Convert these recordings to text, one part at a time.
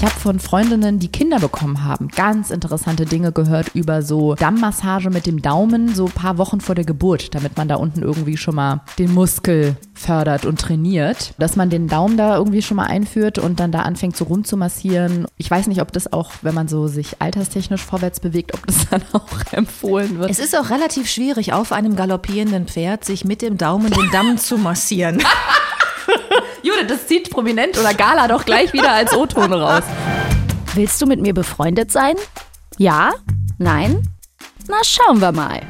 Ich habe von Freundinnen, die Kinder bekommen haben, ganz interessante Dinge gehört über so Dammmassage mit dem Daumen, so ein paar Wochen vor der Geburt, damit man da unten irgendwie schon mal den Muskel fördert und trainiert. Dass man den Daumen da irgendwie schon mal einführt und dann da anfängt so rumzumassieren. Ich weiß nicht, ob das auch, wenn man so sich alterstechnisch vorwärts bewegt, ob das dann auch empfohlen wird. Es ist auch relativ schwierig, auf einem galoppierenden Pferd sich mit dem Daumen den Damm zu massieren. Judith, das zieht prominent oder Gala doch gleich wieder als O-Ton raus. Willst du mit mir befreundet sein? Ja? Nein? Na, schauen wir mal.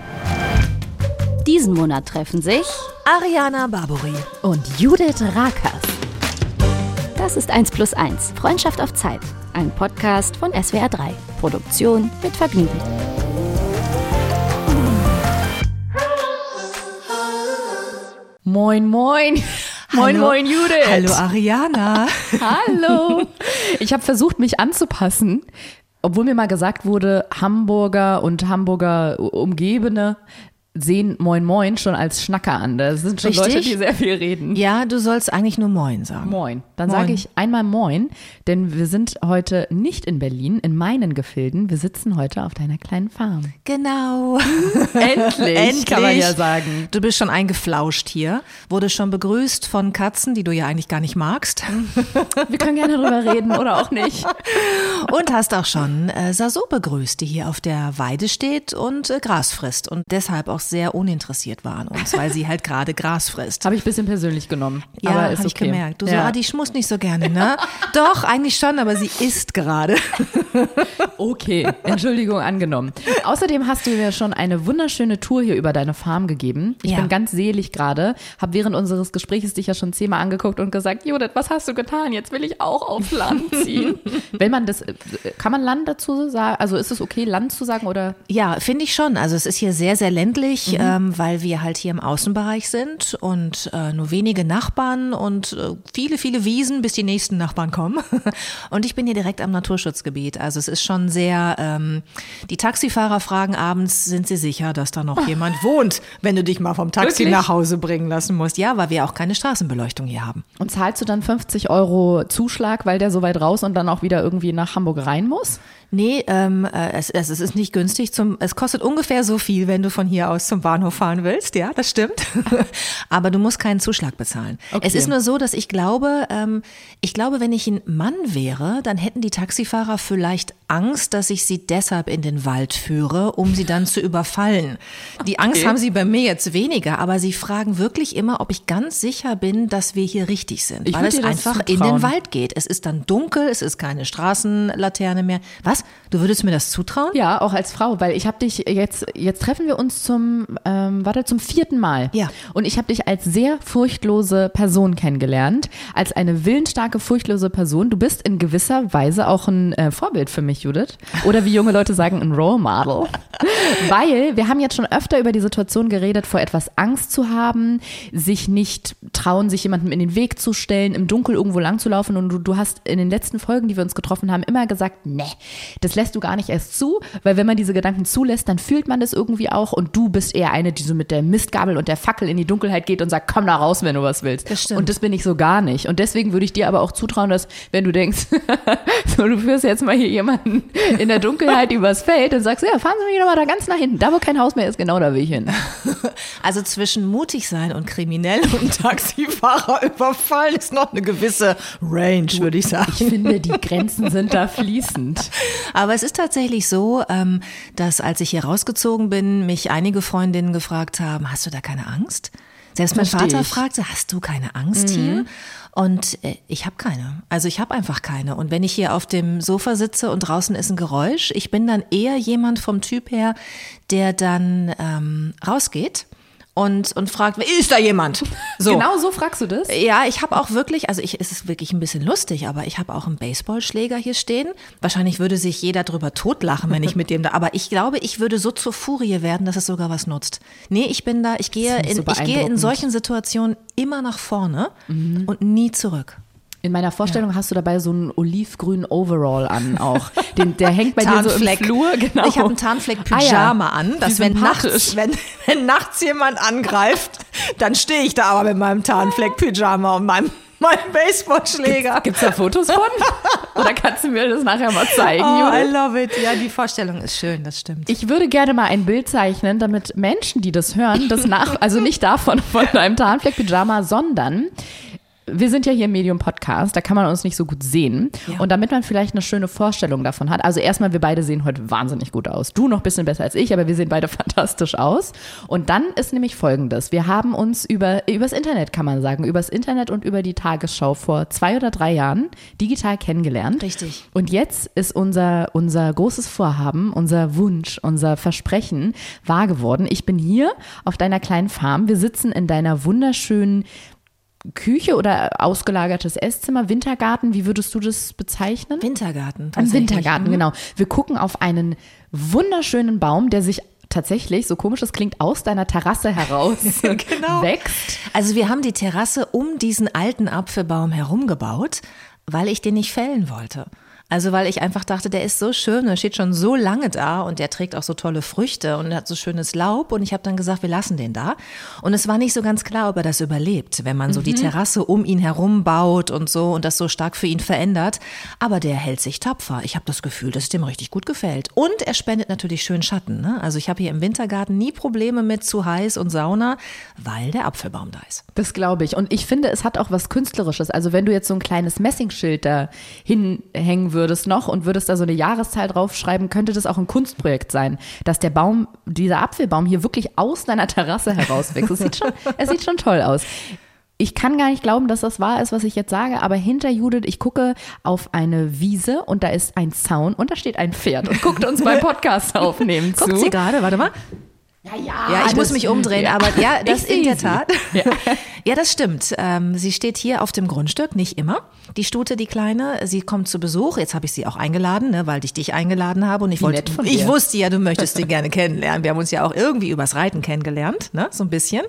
Diesen Monat treffen sich Ariana Barbori. und Judith Rakers. Das ist 1 plus 1, Freundschaft auf Zeit. Ein Podcast von SWR 3. Produktion mit Vergnügen. Moin, moin. Moin, Hallo. moin, Judith. Hallo Ariana. Hallo. Ich habe versucht, mich anzupassen, obwohl mir mal gesagt wurde, Hamburger und Hamburger Umgebene sehen Moin Moin schon als Schnacker an. Das sind schon Richtig? Leute, die sehr viel reden. Ja, du sollst eigentlich nur Moin sagen. Moin. Dann sage ich einmal Moin, denn wir sind heute nicht in Berlin, in meinen Gefilden. Wir sitzen heute auf deiner kleinen Farm. Genau. Endlich, Endlich. kann man ja sagen. Du bist schon eingeflauscht hier, wurde schon begrüßt von Katzen, die du ja eigentlich gar nicht magst. Wir können gerne drüber reden oder auch nicht. Und hast auch schon äh, Saso begrüßt, die hier auf der Weide steht und äh, Gras frisst und deshalb auch sehr uninteressiert war an uns, weil sie halt gerade Gras frisst. Habe ich ein bisschen persönlich genommen. Ja, habe ich okay. gemerkt. Du so, ja. ah, die schmust nicht so gerne, ne? Doch, eigentlich schon, aber sie isst gerade. Okay, Entschuldigung angenommen. Außerdem hast du mir schon eine wunderschöne Tour hier über deine Farm gegeben. Ich Ja. bin ganz selig gerade, habe während unseres Gesprächs dich ja schon zehnmal angeguckt und gesagt, Judith, was hast du getan? Jetzt will ich auch aufs Land ziehen. Wenn man das, äh, kann man Land dazu sagen? Also ist es okay, Land zu sagen oder? Ja, finde ich schon. Also es ist hier sehr, sehr ländlich, Mhm. ähm, weil wir halt hier im Außenbereich sind und äh, nur wenige Nachbarn und äh, viele, viele Wiesen, bis die nächsten Nachbarn kommen. Und ich bin hier direkt am Naturschutzgebiet. Also es ist schon sehr, ähm, die Taxifahrer fragen abends, sind sie sicher, dass da noch jemand wohnt, wenn du dich mal vom Taxi Wirklich? nach Hause bringen lassen musst. Ja, weil wir auch keine Straßenbeleuchtung hier haben. Und zahlst du dann 50 Euro Zuschlag, weil der so weit raus und dann auch wieder irgendwie nach Hamburg rein muss? Nee, ähm, äh, es, es, es ist nicht günstig. Zum, es kostet ungefähr so viel, wenn du von hier aus zum Bahnhof fahren willst. Ja, das stimmt. Aber du musst keinen Zuschlag bezahlen. Okay. Es ist nur so, dass ich glaube, ähm, ich glaube, wenn ich ein Mann wäre, dann hätten die Taxifahrer vielleicht Angst, dass ich sie deshalb in den Wald führe, um sie dann zu überfallen. Die Angst Okay. haben sie bei mir jetzt weniger, aber sie fragen wirklich immer, ob ich ganz sicher bin, dass wir hier richtig sind, Ich weil es einfach in zutrauen. den Wald geht. Es ist dann dunkel, es ist keine Straßenlaterne mehr. Was? Du würdest mir das zutrauen? Ja, auch als Frau, weil ich habe dich jetzt, jetzt treffen wir uns zum, ähm, warte, zum vierten Mal. Ja. Und ich habe dich als sehr furchtlose Person kennengelernt, als eine willensstarke, furchtlose Person. Du bist in gewisser Weise auch ein äh, Vorbild für mich, Judith. Oder wie junge Leute sagen, ein Role Model. weil wir haben jetzt schon öfter über die Situation geredet, vor etwas Angst zu haben, sich nicht trauen, sich jemandem in den Weg zu stellen, im Dunkel irgendwo lang zu laufen. Und du, du hast in den letzten Folgen, die wir uns getroffen haben, immer gesagt, nee, das lässt du gar nicht erst zu, weil wenn man diese Gedanken zulässt, dann fühlt man das irgendwie auch und du bist eher eine, die so mit der Mistgabel und der Fackel in die Dunkelheit geht und sagt, komm da raus, wenn du was willst. Das stimmt. Und das bin ich so gar nicht. Und deswegen würde ich dir aber auch zutrauen, dass wenn du denkst, so, du führst jetzt mal hier jemanden in der Dunkelheit übers Feld und sagst, ja, fahren Sie mich doch mal da ganz nach hinten, da wo kein Haus mehr ist, genau da will ich hin. Also zwischen mutig sein und kriminell und Taxifahrer überfallen ist noch eine gewisse Range, würde ich sagen. Ich finde, die Grenzen sind da fließend. Aber es ist tatsächlich so, ähm, dass als ich hier rausgezogen bin, mich einige Freundinnen gefragt haben, hast du da keine Angst? Selbst mein Versteh Vater ich. fragte, hast du keine Angst hier? Und äh, ich habe keine. Also ich habe einfach keine. Und wenn ich hier auf dem Sofa sitze und draußen ist ein Geräusch, ich bin dann eher jemand vom Typ her, der dann ähm, rausgeht und, und fragt, ist da jemand? So. Genau so fragst du das? Ja, ich habe auch wirklich, also ich, es ist wirklich ein bisschen lustig, aber ich habe auch einen Baseballschläger hier stehen. Wahrscheinlich würde sich jeder drüber totlachen, wenn ich mit dem da, aber ich glaube, ich würde so zur Furie werden, dass es sogar was nutzt. Nee, ich bin da, ich gehe in, ich gehe in solchen Situationen immer nach vorne und nie zurück. In meiner Vorstellung hast du dabei so einen olivgrünen Overall an auch. Den, der hängt bei dir so im Flur. Genau. Ich habe einen Tarnfleck-Pyjama Ah ja. an, dass wenn nachts, wenn, wenn nachts jemand angreift, dann stehe ich da aber mit meinem Tarnfleck-Pyjama und meinem mein Baseballschläger. Gibt es da Fotos von? Oder kannst du mir das nachher mal zeigen, Oh, I Judith? love it. Ja, die Vorstellung ist schön, das stimmt. Ich würde gerne mal ein Bild zeichnen, damit Menschen, die das hören, das nach, also nicht davon von deinem Tarnfleck-Pyjama, sondern wir sind ja hier im Medium Podcast, da kann man uns nicht so gut sehen. Ja. Und damit man vielleicht eine schöne Vorstellung davon hat, also erstmal, wir beide sehen heute wahnsinnig gut aus. Du noch ein bisschen besser als ich, aber wir sehen beide fantastisch aus. Und dann ist nämlich folgendes. Wir haben uns über, übers Internet, kann man sagen, übers Internet und über die Tagesschau vor zwei oder drei Jahren digital kennengelernt. Richtig. Und jetzt ist unser, unser großes Vorhaben, unser Wunsch, unser Versprechen wahr geworden. Ich bin hier auf deiner kleinen Farm. Wir sitzen in deiner wunderschönen Küche oder ausgelagertes Esszimmer, Wintergarten. Wie würdest du das bezeichnen? Wintergarten. Ein. Wintergarten, Mhm. genau. Wir gucken auf einen wunderschönen Baum, der sich tatsächlich, so komisch es klingt, aus deiner Terrasse heraus Genau. wächst. Also wir haben die Terrasse um diesen alten Apfelbaum herumgebaut, weil ich den nicht fällen wollte. Also weil ich einfach dachte, der ist so schön, der steht schon so lange da und der trägt auch so tolle Früchte und hat so schönes Laub und ich habe dann gesagt, wir lassen den da. Und es war nicht so ganz klar, ob er das überlebt, wenn man so die Terrasse um ihn herum baut und so und das so stark für ihn verändert. Aber der hält sich tapfer. Ich habe das Gefühl, dass es dem richtig gut gefällt. Und er spendet natürlich schön Schatten. Ne? Also ich habe hier im Wintergarten nie Probleme mit zu heiß und Sauna, weil der Apfelbaum da ist. Das glaube ich. Und ich finde, es hat auch was Künstlerisches. Also wenn du jetzt so ein kleines Messingschild da hinhängen würdest noch und würdest da so eine Jahreszahl draufschreiben, könnte das auch ein Kunstprojekt sein, dass der Baum, dieser Apfelbaum hier wirklich aus deiner Terrasse herauswächst. Es sieht schon, es sieht schon toll aus. Ich kann gar nicht glauben, dass das wahr ist, was ich jetzt sage, aber hinter Judith, ich gucke auf eine Wiese und da ist ein Zaun und da steht ein Pferd und guckt uns beim Podcast aufnehmen zu. Guckt sie gerade, warte mal. Ja, ja, Ja, ich muss mich umdrehen, Ja. aber ja, das in der. Tat. Ja. das stimmt. Ähm, sie steht hier auf dem Grundstück, nicht immer. Die Stute, die Kleine, sie kommt zu Besuch. Jetzt habe ich sie auch eingeladen, ne, weil ich dich eingeladen habe und ich Wie wollte, ich wusste ja, du möchtest sie gerne kennenlernen. Wir haben uns ja auch irgendwie übers Reiten kennengelernt, ne, so ein bisschen,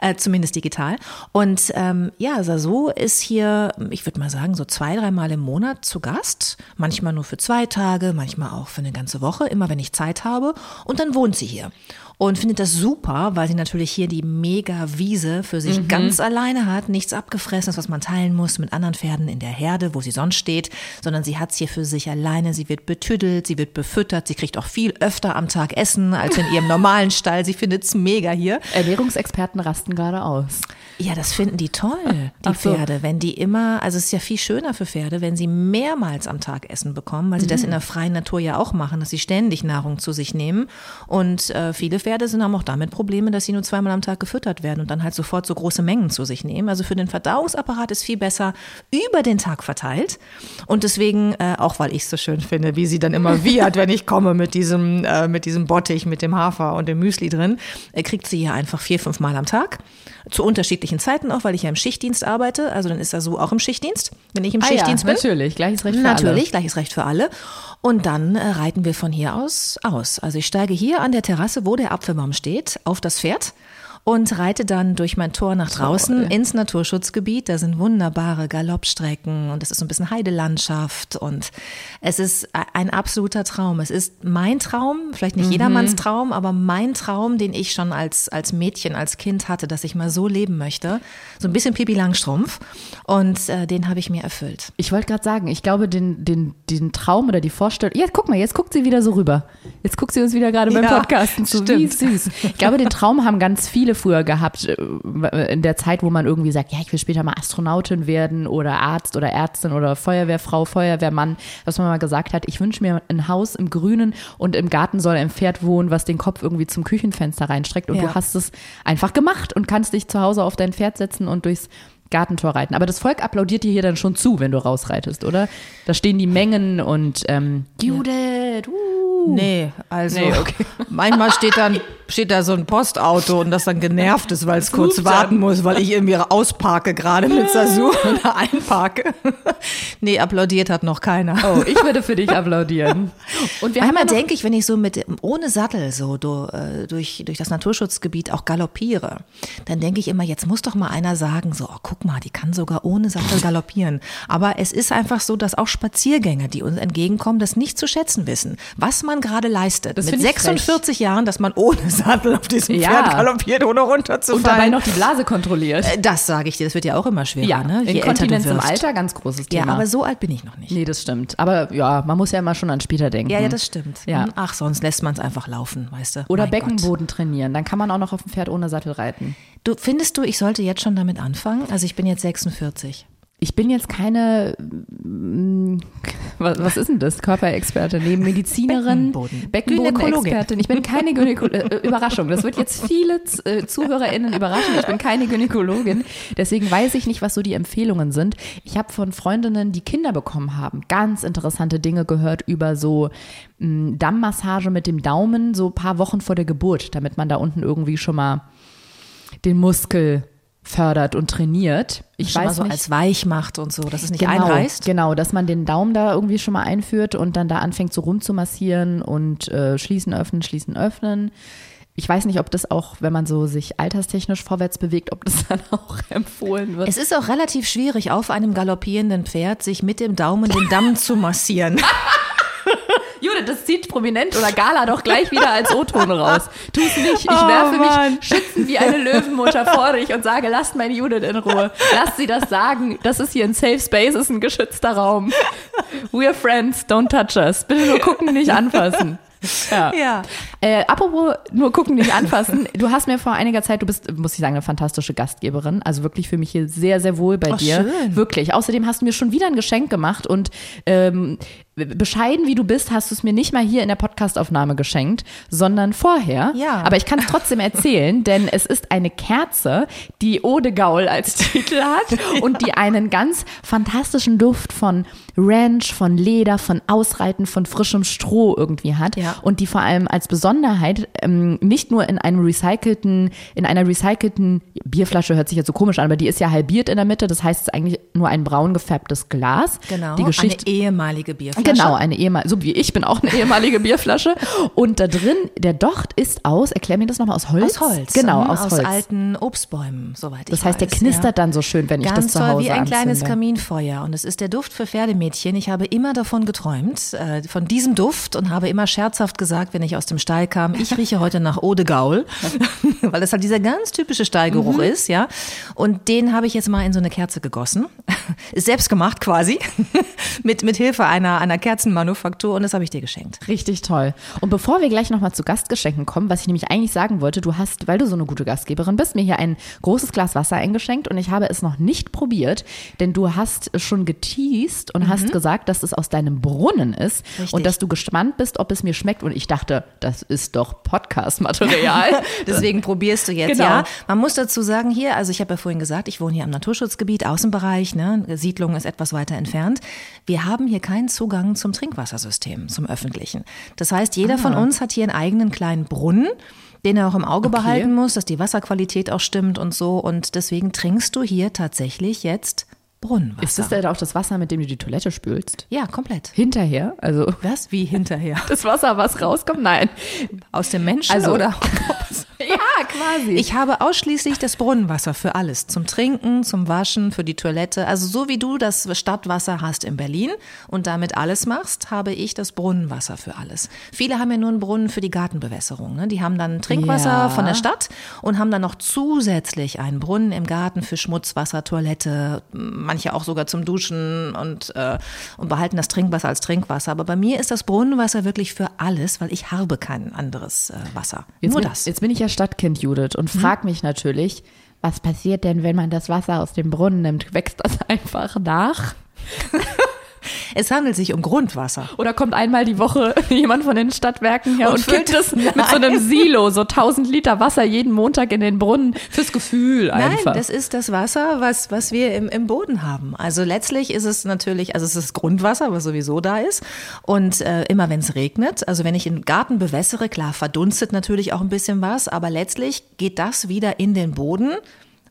äh, zumindest digital. Und ähm, ja, Sasu ist hier, ich würde mal sagen, so zwei, dreimal im Monat zu Gast. Manchmal nur für zwei Tage, manchmal auch für eine ganze Woche, immer wenn ich Zeit habe. Und dann wohnt sie hier und findet das super, weil sie natürlich hier die mega Wiese für sich Mhm. ganz alleine hat, nichts abgefressenes, was man teilen muss mit anderen Pferden in der Herde, wo sie sonst steht, sondern sie hat's hier für sich alleine, sie wird betüdelt, sie wird befüttert, sie kriegt auch viel öfter am Tag Essen als in ihrem normalen Stall, sie findet's mega hier. Ernährungsexperten rasten gerade aus. Ja, das finden die toll, die so. Pferde, wenn die immer, also es ist ja viel schöner für Pferde, wenn sie mehrmals am Tag Essen bekommen, weil sie Mhm. das in der freien Natur ja auch machen, dass sie ständig Nahrung zu sich nehmen. Und äh, viele Pferde sind haben auch damit Probleme, dass sie nur zweimal am Tag gefüttert werden und dann halt sofort so große Mengen zu sich nehmen. Also für den Verdauungsapparat ist viel besser über den Tag verteilt. Und deswegen, äh, auch weil ich es so schön finde, wie sie dann immer wiehert, wenn ich komme mit diesem, äh, mit diesem Bottich, mit dem Hafer und dem Müsli drin, äh, kriegt sie hier einfach vier, fünf Mal am Tag. Zu unterschiedlichen Zeiten auch, weil ich ja im Schichtdienst arbeite. Also dann ist er so auch im Schichtdienst, wenn ich im Ah Schichtdienst ja, bin. natürlich, gleiches Recht für Natürlich, gleiches Recht für alle. Und dann äh, reiten wir von hier aus aus. Also ich steige hier an der Terrasse, wo der Apfelbaum steht, auf das Pferd und reite dann durch mein Tor nach draußen ins Naturschutzgebiet. Da sind wunderbare Galoppstrecken und es ist so ein bisschen Heidelandschaft und es ist ein absoluter Traum. Es ist mein Traum, vielleicht nicht jedermanns Traum, aber mein Traum, den ich schon als, als Mädchen, als Kind hatte, dass ich mal so leben möchte. So ein bisschen Pipi Langstrumpf und äh, den habe ich mir erfüllt. Ich wollte gerade sagen, ich glaube, den, den, den Traum oder die Vorstellung. Ja, guck mal, jetzt guckt sie wieder so rüber. Jetzt guckt sie uns wieder gerade beim Ja, Podcasten zu. Wie stimmt. süß. Ich glaube, den Traum haben ganz viele früher gehabt, äh, in der Zeit, wo man irgendwie sagt, ja, ich will später mal Astronautin werden oder Arzt oder Ärztin oder Feuerwehrfrau, Feuerwehrmann, was man mal gesagt hat, ich wünsche mir ein Haus im Grünen und im Garten soll ein Pferd wohnen, was den Kopf irgendwie zum Küchenfenster reinstreckt und Ja. du hast es einfach gemacht und kannst dich zu Hause auf dein Pferd setzen und durchs Gartentor reiten. Aber das Volk applaudiert dir hier dann schon zu, wenn du rausreitest, oder? Da stehen die Mengen und ähm, Judith, uh. Nee, also Nee, okay. manchmal steht dann steht da so ein Postauto und das dann genervt ist, weil es kurz warten dann. muss, weil ich irgendwie ausparke gerade mit Sasu oder einparke. Nee, applaudiert hat noch keiner. Oh, ich würde für dich applaudieren. Und wir Manchmal denke ich, wenn ich so mit ohne Sattel so äh, durch, durch das Naturschutzgebiet auch galoppiere, dann denke ich immer, jetzt muss doch mal einer sagen, so, oh, guck mal, die kann sogar ohne Sattel galoppieren. Aber es ist einfach so, dass auch Spaziergänger, die uns entgegenkommen, das nicht zu schätzen wissen, was man gerade leistet. Das Mit find ich 46 Jahren, dass man ohne Sattel auf diesem Ja. Pferd galoppiert, ohne runterzufallen. Und dabei noch die Blase kontrolliert. Äh, Das sage ich dir, das wird ja auch immer schwerer, ne? Je Inkontinenz im. Alter, ganz großes Ja, Thema. aber so alt bin ich noch nicht. nee, das stimmt. Aber ja, man muss ja immer schon an später denken. Ja, ja, das stimmt. Ja. Hm, Ach, sonst lässt man es einfach laufen, weißt du. Oder Mein Gott. Beckenboden trainieren. Dann kann man auch noch auf dem Pferd ohne Sattel reiten. Du findest du, ich sollte jetzt schon damit anfangen? Also ich bin jetzt 46. Ich bin jetzt keine, mm, was, was ist denn das? Körperexperte, neben Medizinerin, Beckenboden. Beckenbodenexpertin. Ich bin keine Gynäkologin. Äh, Überraschung. Das wird jetzt viele äh, ZuhörerInnen überraschen. Ich bin keine Gynäkologin. Deswegen weiß ich nicht, was so die Empfehlungen sind. Ich habe von Freundinnen, die Kinder bekommen haben, ganz interessante Dinge gehört über so mh, Dammmassage mit dem Daumen, so ein paar Wochen vor der Geburt, damit man da unten irgendwie schon mal den Muskel fördert und trainiert. Ich Schon mal weiß so nicht. als weich macht und so, dass es nicht Genau, einreißt. genau, dass man den Daumen da irgendwie schon mal einführt und dann da anfängt so rumzumassieren und äh, schließen, öffnen, schließen, öffnen. Ich weiß nicht, ob das auch, wenn man so sich alterstechnisch vorwärts bewegt, ob das dann auch empfohlen wird. Es ist auch relativ schwierig, auf einem galoppierenden Pferd sich mit dem Daumen den Damm zu massieren. Judith, das zieht Prominent oder Gala doch gleich wieder als O-Ton raus. Tu's nicht. Ich Oh, werfe Mann. mich schützend wie eine Löwenmutter vor dich und sage, lasst meine Judith in Ruhe. Lasst sie das sagen. Das ist hier ein Safe Space, ist ein geschützter Raum. We're friends, don't touch us. Bitte nur gucken, nicht anfassen. Ja. Ja. Äh, apropos nur gucken, nicht anfassen. Du hast mir vor einiger Zeit, du bist, muss ich sagen, eine fantastische Gastgeberin. Also wirklich für mich hier sehr, sehr wohl bei Ach, dir. schön. Wirklich. Außerdem hast du mir schon wieder ein Geschenk gemacht und ähm, bescheiden wie du bist, hast du es mir nicht mal hier in der Podcastaufnahme geschenkt, sondern vorher. Ja. Aber ich kann es trotzdem erzählen, denn es ist eine Kerze, die Eau de Gaul als Titel hat und die einen ganz fantastischen Duft von Ranch, von Leder, von Ausreiten, von frischem Stroh irgendwie hat Ja. und die vor allem als Besonderheit ähm, nicht nur in einem recycelten, in einer recycelten Bierflasche hört sich jetzt so komisch an, aber die ist ja halbiert in der Mitte, das heißt es ist eigentlich nur ein braun gefärbtes Glas. Genau. Die Geschichte Eine ehemalige Bierflasche. Genau, eine ehemalige, so wie ich bin auch eine ehemalige Bierflasche. Und da drin, der Docht ist aus, erklär mir das nochmal, aus Holz? Aus Holz. Genau, Mhm, aus, aus Holz. alten Obstbäumen, soweit das ich heißt, der knistert ja. dann so schön, wenn ich Ganz das zu toll, Hause wie ein kleines anzünde. Kaminfeuer. Und es ist der Duft für Pferdemädchen. Ich habe immer davon geträumt, äh, von diesem Duft und habe immer scherzhaft gesagt, wenn ich aus dem Stall kam, ich rieche heute nach Eau de Gaul, weil das halt dieser ganz typische Stallgeruch Mhm. ist, ja. Und den habe ich jetzt mal in so eine Kerze gegossen. Ist selbst gemacht quasi, mit, mit Hilfe einer, einer Kerzenmanufaktur und das habe ich dir geschenkt. Richtig toll. Und bevor wir gleich nochmal zu Gastgeschenken kommen, was ich nämlich eigentlich sagen wollte, du hast, weil du so eine gute Gastgeberin bist, mir hier ein großes Glas Wasser eingeschenkt und ich habe es noch nicht probiert, denn du hast schon geteased und hast gesagt, dass es aus deinem Brunnen ist Mhm. Richtig. und dass du gespannt bist, ob es mir schmeckt und ich dachte, das ist doch Podcast-Material. Deswegen probierst du jetzt, Genau. ja. Man muss dazu sagen hier, also ich habe ja vorhin gesagt, ich wohne hier am Naturschutzgebiet, Außenbereich, ne, Siedlung ist etwas weiter entfernt. Wir haben hier keinen Zugang zum Trinkwassersystem, zum öffentlichen. Das heißt, jeder von uns hat hier einen eigenen kleinen Brunnen, den er auch im Auge Okay. behalten muss, dass die Wasserqualität auch stimmt und so. Und deswegen trinkst du hier tatsächlich jetzt Brunnenwasser. ist das denn auch das Wasser, mit dem du die Toilette spülst? ja, komplett. Hinterher? Also Was? Wie hinterher? das Wasser, was rauskommt? Nein. Aus dem Menschen Also- oder? Ja, quasi. Ich habe ausschließlich das Brunnenwasser für alles. Zum Trinken, zum Waschen, für die Toilette. Also so wie du das Stadtwasser hast in Berlin und damit alles machst, habe ich das Brunnenwasser für alles. Viele haben ja nur einen Brunnen für die Gartenbewässerung. Ne? Die haben dann Trinkwasser Ja. von der Stadt und haben dann noch zusätzlich einen Brunnen im Garten für Schmutzwasser, Toilette, manche auch sogar zum Duschen und, äh, und behalten das Trinkwasser als Trinkwasser. Aber bei mir ist das Brunnenwasser wirklich für alles, weil ich habe kein anderes äh, Wasser. Jetzt nur bin, das. Jetzt bin ich ja Stadtkind, Judith, und frag mich natürlich, was passiert denn, wenn man das Wasser aus dem Brunnen nimmt? Wächst das einfach nach? Es handelt sich um Grundwasser. Oder kommt einmal die Woche jemand von den Stadtwerken her und, Und füllt es mit so einem Silo, so 1000 Liter Wasser jeden Montag in den Brunnen fürs Gefühl einfach? Nein, das ist das Wasser, was, was wir im, im Boden haben. Also letztlich ist es natürlich, also es ist Grundwasser, was sowieso da ist. Und äh, immer wenn es regnet, also wenn ich den Garten bewässere, klar, verdunstet natürlich auch ein bisschen was, aber letztlich geht das wieder in den Boden,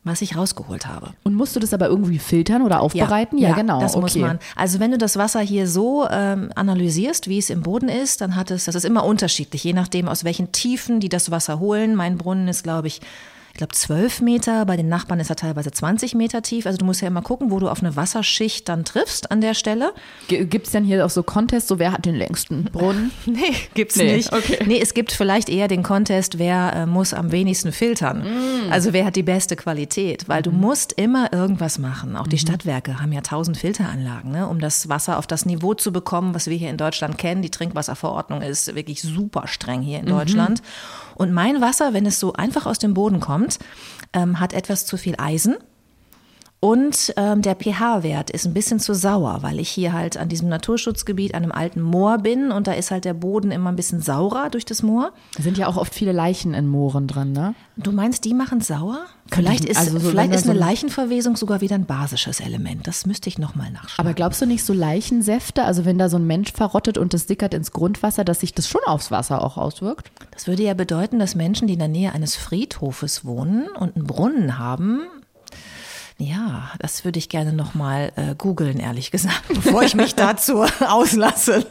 was ich rausgeholt habe. und musst du das aber irgendwie filtern oder aufbereiten? Ja, genau. Das muss okay. man. Also wenn du das Wasser hier so ähm, analysierst, wie es im Boden ist, dann hat es, das ist immer unterschiedlich, je nachdem aus welchen Tiefen die das Wasser holen. Mein Brunnen ist, glaube ich, ich glaube, 12 Meter. Bei den Nachbarn ist er teilweise 20 Meter tief. Also du musst ja immer gucken, wo du auf eine Wasserschicht dann triffst an der Stelle. Gibt es denn hier auch so Contests, so wer hat den längsten Brunnen? Nee, gibt's Nee, nicht. okay. Nee, es gibt vielleicht eher den Contest, wer äh, muss am wenigsten filtern. Mm. Also wer hat die beste Qualität, weil du musst immer irgendwas machen. Auch die Stadtwerke haben ja tausend Filteranlagen, ne, um das Wasser auf das Niveau zu bekommen, was wir hier in Deutschland kennen. Die Trinkwasserverordnung ist wirklich super streng hier in Deutschland. Und mein Wasser, wenn es so einfach aus dem Boden kommt, ähm, hat etwas zu viel Eisen. Und ähm, der pH-Wert ist ein bisschen zu sauer, weil ich hier halt an diesem Naturschutzgebiet, an einem alten Moor bin und da ist halt der Boden immer ein bisschen saurer durch das Moor. Da sind ja auch oft viele Leichen in Mooren drin, ne? Du meinst, die machen sauer? Vielleicht ist, also so, vielleicht ist eine so Leichenverwesung sogar wieder ein basisches Element. Das müsste ich nochmal nachschauen. Aber glaubst du nicht so Leichensäfte, also wenn da so ein Mensch verrottet und das sickert ins Grundwasser, dass sich das schon aufs Wasser auch auswirkt? Das würde ja bedeuten, dass Menschen, die in der Nähe eines Friedhofes wohnen und einen Brunnen haben, ja, das würde ich gerne nochmal äh, googeln, ehrlich gesagt, bevor ich mich dazu auslasse.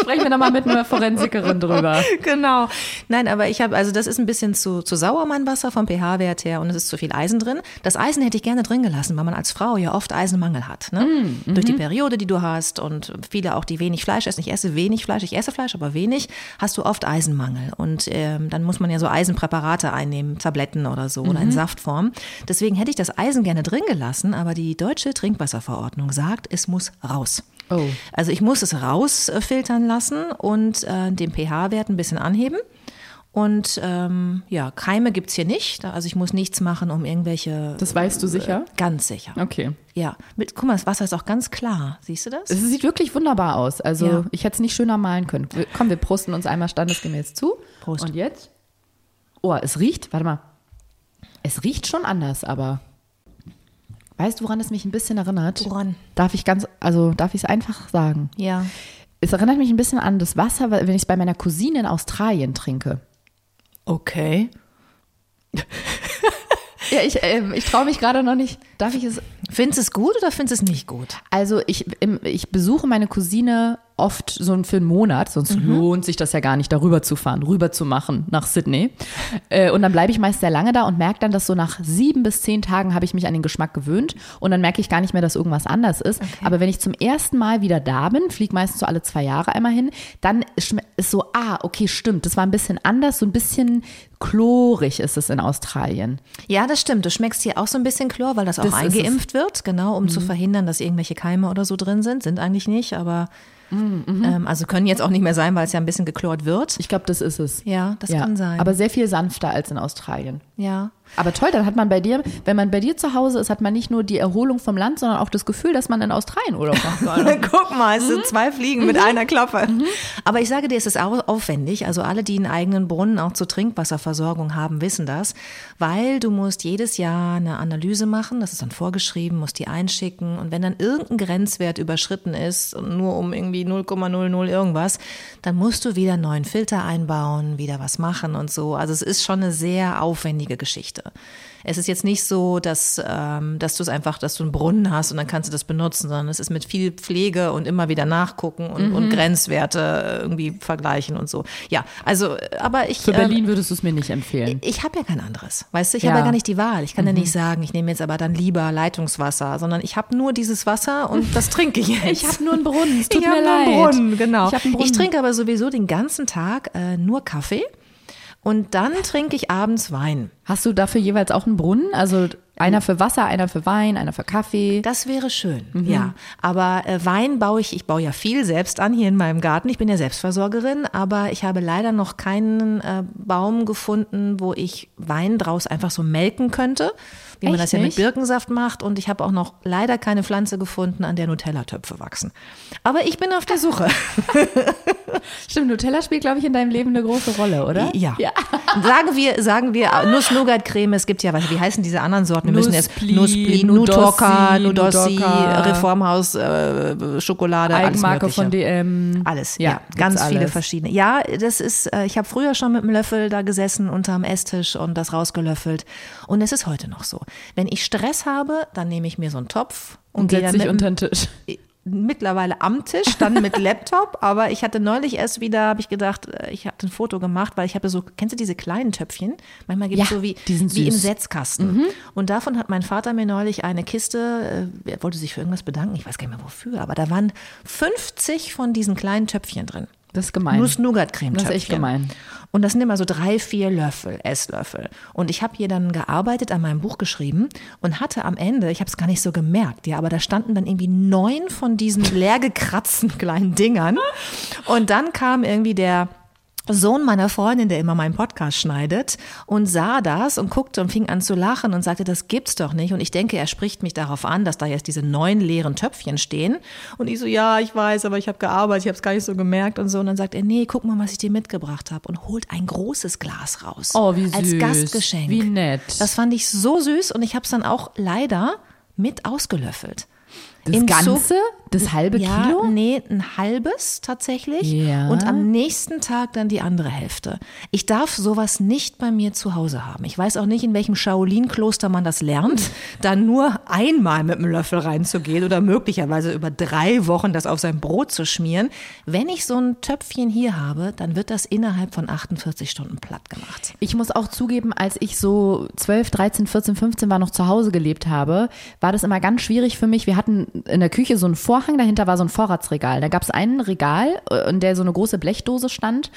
Sprechen wir nochmal mit einer Forensikerin drüber. genau. Nein, aber ich habe, also das ist ein bisschen zu, zu sauer, mein Wasser vom pH-Wert her und es ist zu viel Eisen drin. Das Eisen hätte ich gerne drin gelassen, weil man als Frau ja oft Eisenmangel hat. Ne? Durch die Periode, die du hast und viele auch, die wenig Fleisch essen. Ich esse wenig Fleisch, ich esse Fleisch, aber wenig, hast du oft Eisenmangel. Und ähm, dann muss man ja so Eisenpräparate einnehmen, Tabletten oder so oder in Saftform. Deswegen hätte ich das Eisen gerne drin gelassen, aber die deutsche Trinkwasserverordnung sagt, es muss raus. Oh. Also ich muss es rausfiltern lassen und äh, den pH-Wert ein bisschen anheben. Und ähm, ja, Keime gibt's hier nicht. Also ich muss nichts machen, um irgendwelche. Das weißt du sicher? Ganz sicher. Okay. Ja. Mit, guck mal, das Wasser ist auch ganz klar. Siehst du das? Es sieht wirklich wunderbar aus. Also Ja. ich hätte es nicht schöner malen können. Wir- Komm, wir prosten uns einmal standesgemäß zu. Prost. Und jetzt? Oh, es riecht, warte mal. Es riecht schon anders, aber. Weißt du, woran es mich ein bisschen erinnert? Woran? Darf ich ganz, also darf ich es einfach sagen? Ja. Es erinnert mich ein bisschen an das Wasser, wenn ich es bei meiner Cousine in Australien trinke. Okay. Ja, ich, ähm, ich traue mich gerade noch nicht. Darf ich es? Findest du es gut oder findest du es nicht gut? Also ich, ich besuche meine Cousine oft so für einen Monat, sonst lohnt sich das ja gar nicht, darüber zu fahren, rüber zu machen nach Sydney. Äh, und dann bleibe ich meist sehr lange da und merke dann, dass so nach sieben bis zehn Tagen habe ich mich an den Geschmack gewöhnt und dann merke ich gar nicht mehr, dass irgendwas anders ist. Aber wenn ich zum ersten Mal wieder da bin, fliege meistens so alle zwei Jahre einmal hin, dann ist so, ah, okay, stimmt, das war ein bisschen anders, so ein bisschen chlorig ist es in Australien. Ja, das stimmt. Du schmeckst hier auch so ein bisschen Chlor, weil das auch Das eingeimpft wird, genau, um zu verhindern, dass irgendwelche Keime oder so drin sind. Sind eigentlich nicht, aber ähm, also können jetzt auch nicht mehr sein, weil es ja ein bisschen geklort wird. Ich glaube, das ist es. Ja, das kann sein. Aber sehr viel sanfter als in Australien. ja. Aber toll, dann hat man bei dir, wenn man bei dir zu Hause ist, hat man nicht nur die Erholung vom Land, sondern auch das Gefühl, dass man in Australien Urlaub machen soll. Guck mal, es sind zwei Fliegen mit einer Klappe. Aber ich sage dir, es ist au- aufwendig. Also alle, die einen eigenen Brunnen auch zur Trinkwasserversorgung haben, wissen das, weil du musst jedes Jahr eine Analyse machen. Das ist dann vorgeschrieben, musst die einschicken. Und wenn dann irgendein Grenzwert überschritten ist, nur um irgendwie 0,00 irgendwas, dann musst du wieder einen neuen Filter einbauen, wieder was machen und so. Also es ist schon eine sehr aufwendige Geschichte. Es ist jetzt nicht so, dass, ähm, dass du es einfach, dass du einen Brunnen hast und dann kannst du das benutzen, sondern es ist mit viel Pflege und immer wieder nachgucken und, Mhm. und Grenzwerte irgendwie vergleichen und so. Ja, also, aber ich. Für ähm, Berlin würdest du es mir nicht empfehlen. ich habe ja kein anderes. Weißt du, ich Ja. Mhm. habe ja gar nicht die Wahl. Ich kann ja nicht sagen, ich nehme jetzt aber dann lieber Leitungswasser, sondern ich habe nur dieses Wasser und das trinke ich jetzt. Ich habe nur einen Brunnen, es tut ich mir habe leid. einen Brunnen, genau. Ich einen Brunnen. Ich trinke aber sowieso den ganzen Tag äh, nur Kaffee und dann trinke ich abends Wein. Hast du dafür jeweils auch einen Brunnen? Also einer für Wasser, einer für Wein, einer für Kaffee. Das wäre schön, ja. Aber äh, Wein baue ich, ich baue ja viel selbst an hier in meinem Garten. Ich bin ja Selbstversorgerin, aber ich habe leider noch keinen äh, Baum gefunden, wo ich Wein draus einfach so melken könnte, wie man Echt das ja mit nicht? Birkensaft macht. Und ich habe auch noch leider keine Pflanze gefunden, an der Nutella-Töpfe wachsen. Aber ich bin auf der Suche. Stimmt, Nutella spielt, glaube ich, in deinem Leben eine große Rolle, oder? Ja. ja. Sagen wir, sagen wir äh, Nuss-Nougat-Creme. Es gibt ja, was, wie heißen diese anderen Sorten? Wir müssen jetzt Nuspli, Nuspli, Nudossi. Reformhaus, äh, Schokolade, alles Eigenmarke Mögliche. von DM. Alles, Ja, ja, ganz viele alles. verschiedene. Ja, das ist, äh, ich habe früher schon mit einem Löffel da gesessen unterm Esstisch und das rausgelöffelt. Und es ist heute noch so. Wenn ich Stress habe, dann nehme ich mir so einen Topf und, Und gehe dann mit unter den Tisch. mittlerweile am Tisch, dann mit Laptop, aber ich hatte neulich erst wieder, habe ich gedacht, äh, ich habe ein Foto gemacht, weil ich habe so, kennst du diese kleinen Töpfchen? Manchmal gibt es Ja, so wie, wie im. Setzkasten. Und davon hat mein Vater mir neulich eine Kiste, äh, er wollte sich für irgendwas bedanken, ich weiß gar nicht mehr wofür, aber da waren 50 von diesen kleinen Töpfchen drin. Das ist gemein. Nuss-Nougat-Creme. Das ist echt gemein. Und das sind immer so drei, vier Löffel, Esslöffel. Und ich habe hier dann gearbeitet, an meinem Buch geschrieben und hatte am Ende, ich habe es gar nicht so gemerkt, ja, aber da standen dann irgendwie neun von diesen leer gekratzten kleinen Dingern. Und dann kam irgendwie der Sohn meiner Freundin, der immer meinen Podcast schneidet, und sah das und guckte und fing an zu lachen und sagte, das gibt's doch nicht. Und ich denke, er spricht mich darauf an, dass da jetzt diese neun leeren Töpfchen stehen. Und ich so, ja, ich weiß, aber ich habe gearbeitet, ich habe es gar nicht so gemerkt und so. Und dann sagt er, nee, guck mal, was ich dir mitgebracht habe und holt ein großes Glas raus. Oh, wie Als süß. Gastgeschenk. Wie nett. Das fand ich so süß und ich habe es dann auch leider mit ausgelöffelt. Das Im Ganze? Das halbe ja, Kilo? Nee, ein halbes tatsächlich. Ja. Und am nächsten Tag dann die andere Hälfte. Ich darf sowas nicht bei mir zu Hause haben. Ich weiß auch nicht, in welchem Shaolin-Kloster man das lernt, da nur einmal mit einem Löffel reinzugehen oder möglicherweise über drei Wochen das auf sein Brot zu schmieren. Wenn ich so ein Töpfchen hier habe, dann wird das innerhalb von 48 Stunden platt gemacht. Ich muss auch zugeben, als ich so 12, 13, 14, 15 war, noch zu Hause gelebt habe, war das immer ganz schwierig für mich. Wir hatten in der Küche so einen Vorhang, dahinter war so ein Vorratsregal. Da gab es einen Regal, äh, in der so eine große Blechdose stand.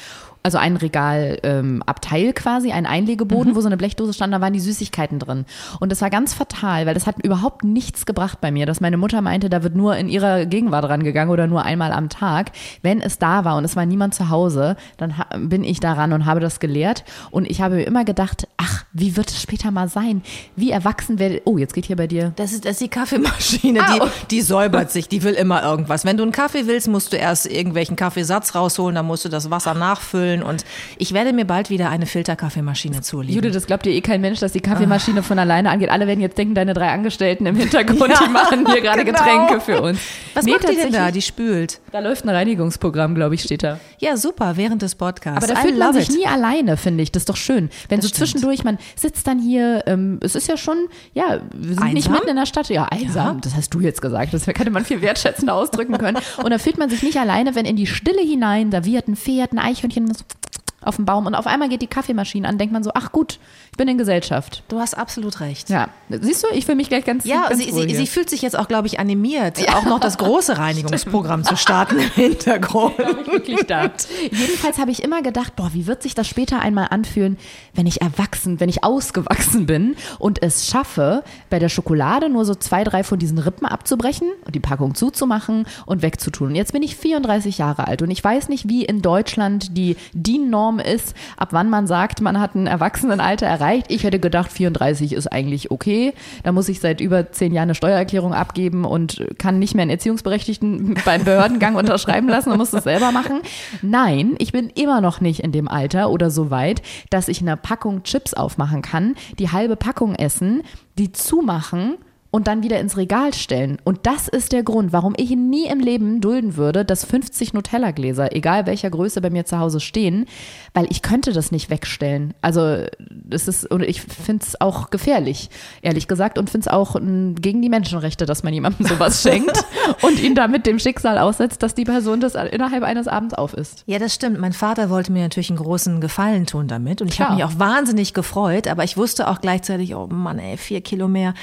Also ein Regalabteil ähm, quasi, ein Einlegeboden, wo so eine Blechdose stand, da waren die Süßigkeiten drin. Und das war ganz fatal, weil das hat überhaupt nichts gebracht bei mir, dass meine Mutter meinte, da wird nur in ihrer Gegenwart rangegangen oder nur einmal am Tag. Wenn es da war und es war niemand zu Hause, dann bin ich daran und habe das gelehrt. Und ich habe mir immer gedacht, ach, wie wird es später mal sein? Wie erwachsen werde Oh, jetzt geht hier bei dir. Das ist, das ist die Kaffeemaschine, Au. die, die säubert sich, die will immer irgendwas. Wenn du einen Kaffee willst, musst du erst irgendwelchen Kaffeesatz rausholen, dann musst du das Wasser nachfüllen und ich werde mir bald wieder eine Filterkaffeemaschine zulegen. Jude, das glaubt dir eh kein Mensch, dass die Kaffeemaschine von alleine angeht. Alle werden jetzt denken, deine drei Angestellten im Hintergrund, Ja, die machen hier gerade genau. Getränke für uns. Was Nee, macht die denn da? Die spült. Da läuft ein Reinigungsprogramm, glaube ich, steht da. Ja, super, während des Podcasts. Aber da fühlt man sich it. nie alleine, finde ich. Das ist doch schön. Wenn so stimmt. zwischendurch, man sitzt dann hier, ähm, es ist ja schon, ja, wir sind nicht Einsam? mitten in der Stadt. Ja, einsam. Das hast du jetzt gesagt. Das hätte man viel wertschätzender ausdrücken können. Und da fühlt man sich nicht alleine, wenn in die Stille hinein, da wiehert ein Pferd, ein Eichhörnchen auf dem Baum und auf einmal geht die Kaffeemaschine an, denkt man so, ach gut, ich bin in Gesellschaft. Du hast absolut recht. Ja, siehst du, ich fühle mich gleich ganz Ja, ganz sie, sie, sie fühlt sich jetzt auch, glaube ich, animiert, auch noch das große Reinigungsprogramm zu starten im Hintergrund. wirklich da. Jedenfalls habe ich immer gedacht, boah, wie wird sich das später einmal anfühlen, wenn ich erwachsen, wenn ich ausgewachsen bin und es schaffe, bei der Schokolade nur so zwei, drei von diesen Rippen abzubrechen und die Packung zuzumachen und wegzutun. Und jetzt bin ich 34 Jahre alt und ich weiß nicht, wie in Deutschland die DIN-Norm ist, ab wann man sagt, man hat ein Erwachsenenalter erreicht. Ich hätte gedacht, 34 ist eigentlich okay. Da muss ich seit über zehn Jahren eine Steuererklärung abgeben und kann nicht mehr einen Erziehungsberechtigten beim Behördengang unterschreiben lassen und muss das selber machen. Nein, ich bin immer noch nicht in dem Alter oder so weit, dass ich eine Packung Chips aufmachen kann, die halbe Packung essen, die zumachen und dann wieder ins Regal stellen. Und das ist der Grund, warum ich nie im Leben dulden würde, dass 50 Nutella-Gläser, egal welcher Größe, bei mir zu Hause stehen, weil ich könnte das nicht wegstellen. Also das ist, und ich finde es auch gefährlich, ehrlich gesagt, und finde es auch mm, gegen die Menschenrechte, dass man jemandem sowas schenkt und ihn damit dem Schicksal aussetzt, dass die Person das innerhalb eines Abends auf ist. Ja, das stimmt. Mein Vater wollte mir natürlich einen großen Gefallen tun damit und ich habe mich auch wahnsinnig gefreut, aber ich wusste auch gleichzeitig, oh Mann, ey, vier Kilo mehr.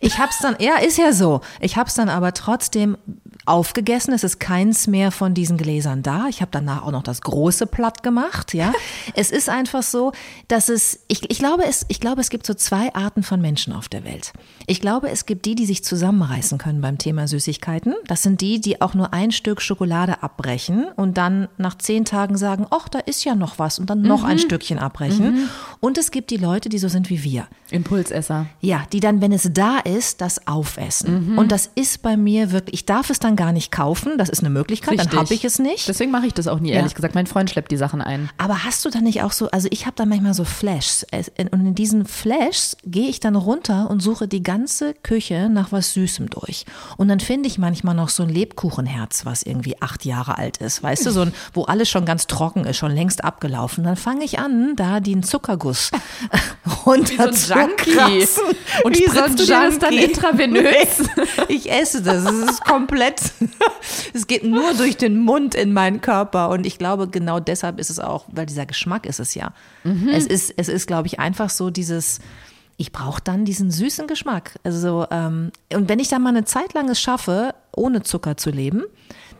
Ich hab's dann, ja, ist ja so. Ich hab's dann aber trotzdem aufgegessen. Es ist keins mehr von diesen Gläsern da. Ich habe danach auch noch das große platt gemacht, ja. es ist einfach so, dass es, ich, ich glaube, es, ich glaube, es gibt so zwei Arten von Menschen auf der Welt. Ich glaube, es gibt die, die sich zusammenreißen können beim Thema Süßigkeiten. Das sind die, die auch nur ein Stück Schokolade abbrechen und dann nach zehn Tagen sagen, ach, da ist ja noch was und dann noch ein Stückchen abbrechen. Und es gibt die Leute, die so sind wie wir. Impulsesser. Ja, die dann, wenn es da ist, das aufessen. Und das ist bei mir wirklich, ich darf es dann gar nicht kaufen, das ist eine Möglichkeit, dann Richtig. habe ich es nicht. Deswegen mache ich das auch nie, Ja. ehrlich gesagt. Mein Freund schleppt die Sachen ein. Aber hast du dann nicht auch so, also ich habe da manchmal so Flashs und in diesen Flashs gehe ich dann runter und suche die ganze Küche nach was Süßem durch. Und dann finde ich manchmal noch so ein Lebkuchenherz, was irgendwie acht Jahre alt ist, weißt du, so ein, wo alles schon ganz trocken ist, schon längst abgelaufen. Dann fange ich an, da den Zuckerguss runter Wie so ein Junkie. Und Wie so spritzt ein du das dann intravenös? Ich esse das. Es ist komplett. Es geht nur durch den Mund in meinen Körper. Und ich glaube, genau deshalb ist es auch, weil dieser Geschmack ist es ja. Es ist, es ist, glaube ich, einfach so dieses. Ich brauche dann diesen süßen Geschmack. Also, ähm, und wenn ich dann mal eine Zeit lang es schaffe, ohne Zucker zu leben,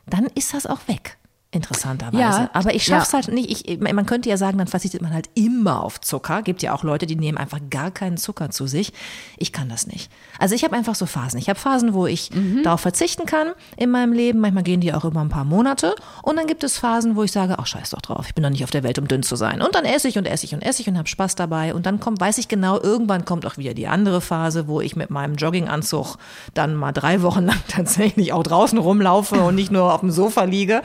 dann ist das auch weg. Interessanterweise. Ja, Aber ich schaff's ja. halt nicht. Ich, man könnte ja sagen, dann verzichtet man halt immer auf Zucker. Gibt ja auch Leute, die nehmen einfach gar keinen Zucker zu sich. Ich kann das nicht. Also ich habe einfach so Phasen. Ich habe Phasen, wo ich Mhm. darauf verzichten kann in meinem Leben. Manchmal gehen die auch über ein paar Monate. Und dann gibt es Phasen, wo ich sage, ach scheiß doch drauf. Ich bin doch nicht auf der Welt, um dünn zu sein. Und dann esse ich und esse ich und esse ich und habe Spaß dabei. Und dann kommt, weiß ich genau, irgendwann kommt auch wieder die andere Phase, wo ich mit meinem Jogginganzug dann mal drei Wochen lang tatsächlich auch draußen rumlaufe und nicht nur auf dem Sofa liege.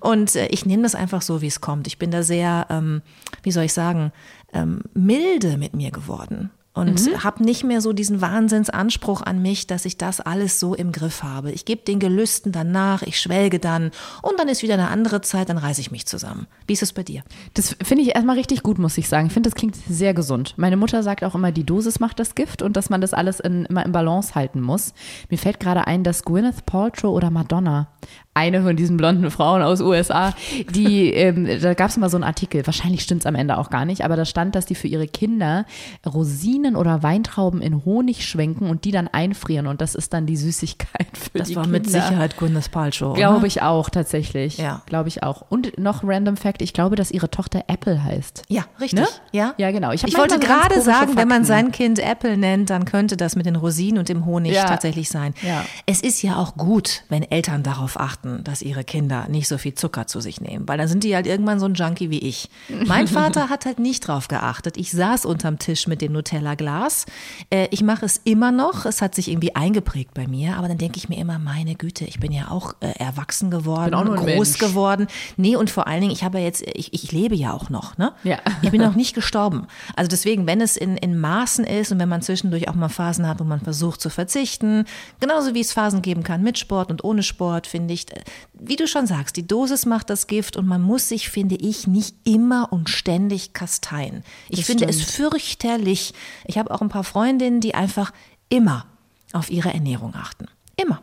Und äh, ich nehme das einfach so, wie es kommt. Ich bin da sehr, ähm, wie soll ich sagen, ähm, milde mit mir geworden. Und Mhm. habe nicht mehr so diesen Wahnsinnsanspruch an mich, dass ich das alles so im Griff habe. Ich gebe den Gelüsten dann nach, ich schwelge dann und dann ist wieder eine andere Zeit, dann reiße ich mich zusammen. Wie ist es bei dir? Das finde ich erstmal richtig gut, muss ich sagen. Ich finde, das klingt sehr gesund. Meine Mutter sagt auch immer, die Dosis macht das Gift und dass man das alles in, immer im Balance halten muss. Mir fällt gerade ein, dass Gwyneth Paltrow oder Madonna, eine von diesen blonden Frauen aus USA, die, ähm, da gab es mal so einen Artikel, wahrscheinlich stimmt es am Ende auch gar nicht, aber da stand, dass die für ihre Kinder Rosinen oder Weintrauben in Honig schwenken und die dann einfrieren und das ist dann die Süßigkeit für Das die war Kinder. mit Sicherheit Gwyneth Paltrow. Glaube ich auch, tatsächlich. Ja. Glaube ich auch. Und noch random Fact, ich glaube, dass ihre Tochter Apple heißt. Ja, richtig. Ne? Ja? Ja, genau. Ich Ich wollte gerade sagen, wenn man Fakten. sein Kind Apple nennt, dann könnte das mit den Rosinen und dem Honig Ja. tatsächlich sein. Ja. Es ist ja auch gut, wenn Eltern darauf achten, dass ihre Kinder nicht so viel Zucker zu sich nehmen, weil dann sind die halt irgendwann so ein Junkie wie ich. Mein Vater hat halt nicht drauf geachtet. Ich saß unterm Tisch mit dem Nutella-Glas. Äh, ich mache es immer noch. Es hat sich irgendwie eingeprägt bei mir, aber dann denke ich mir immer, meine Güte, ich bin ja auch äh, erwachsen geworden, auch nur ein groß Mensch. geworden. Nee, und vor allen Dingen, ich habe ja jetzt, ich, ich lebe ja auch noch, ne? Ja. Ich bin noch nicht gestorben. Also deswegen, wenn es in, in Maßen ist und wenn man zwischendurch auch mal Phasen hat, wo man versucht zu verzichten, genauso wie es Phasen geben kann mit Sport und ohne Sport, finde ich, wie du schon sagst, die Dosis macht das Gift und man muss sich, finde ich, nicht immer und ständig kasteien. Ich Das finde es stimmt. fürchterlich. Ich habe auch ein paar Freundinnen, die einfach immer auf ihre Ernährung achten. Immer.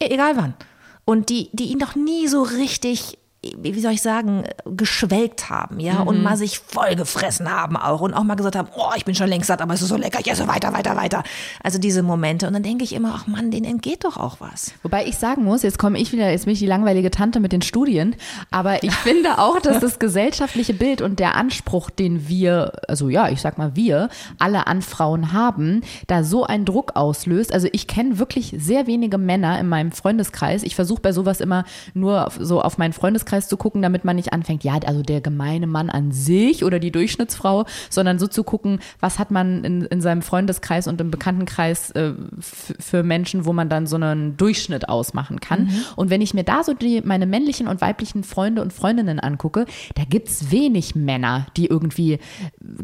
E- Egal wann. Und die, die ihn noch nie so richtig, wie soll ich sagen, geschwelgt haben, ja, und mal sich vollgefressen haben auch und auch mal gesagt haben, oh, ich bin schon längst satt, aber es ist so lecker, ich esse weiter, weiter, weiter. Also diese Momente. Und dann denke ich immer, ach Mann, denen entgeht doch auch was. Wobei ich sagen muss, jetzt komme ich wieder, jetzt bin ich die langweilige Tante mit den Studien, aber ich finde auch, dass das gesellschaftliche Bild und der Anspruch, den wir, also ja, ich sag mal wir, alle an Frauen haben, da so einen Druck auslöst. Also ich kenne wirklich sehr wenige Männer in meinem Freundeskreis. Ich versuche bei sowas immer nur so auf meinen Freundeskreis zu gucken, damit man nicht anfängt, ja, also der gemeine Mann an sich oder die Durchschnittsfrau, sondern so zu gucken, was hat man in, in seinem Freundeskreis und im Bekanntenkreis äh, für Menschen, wo man dann so einen Durchschnitt ausmachen kann. Und wenn ich mir da so die, meine männlichen und weiblichen Freunde und Freundinnen angucke, da gibt's wenig Männer, die irgendwie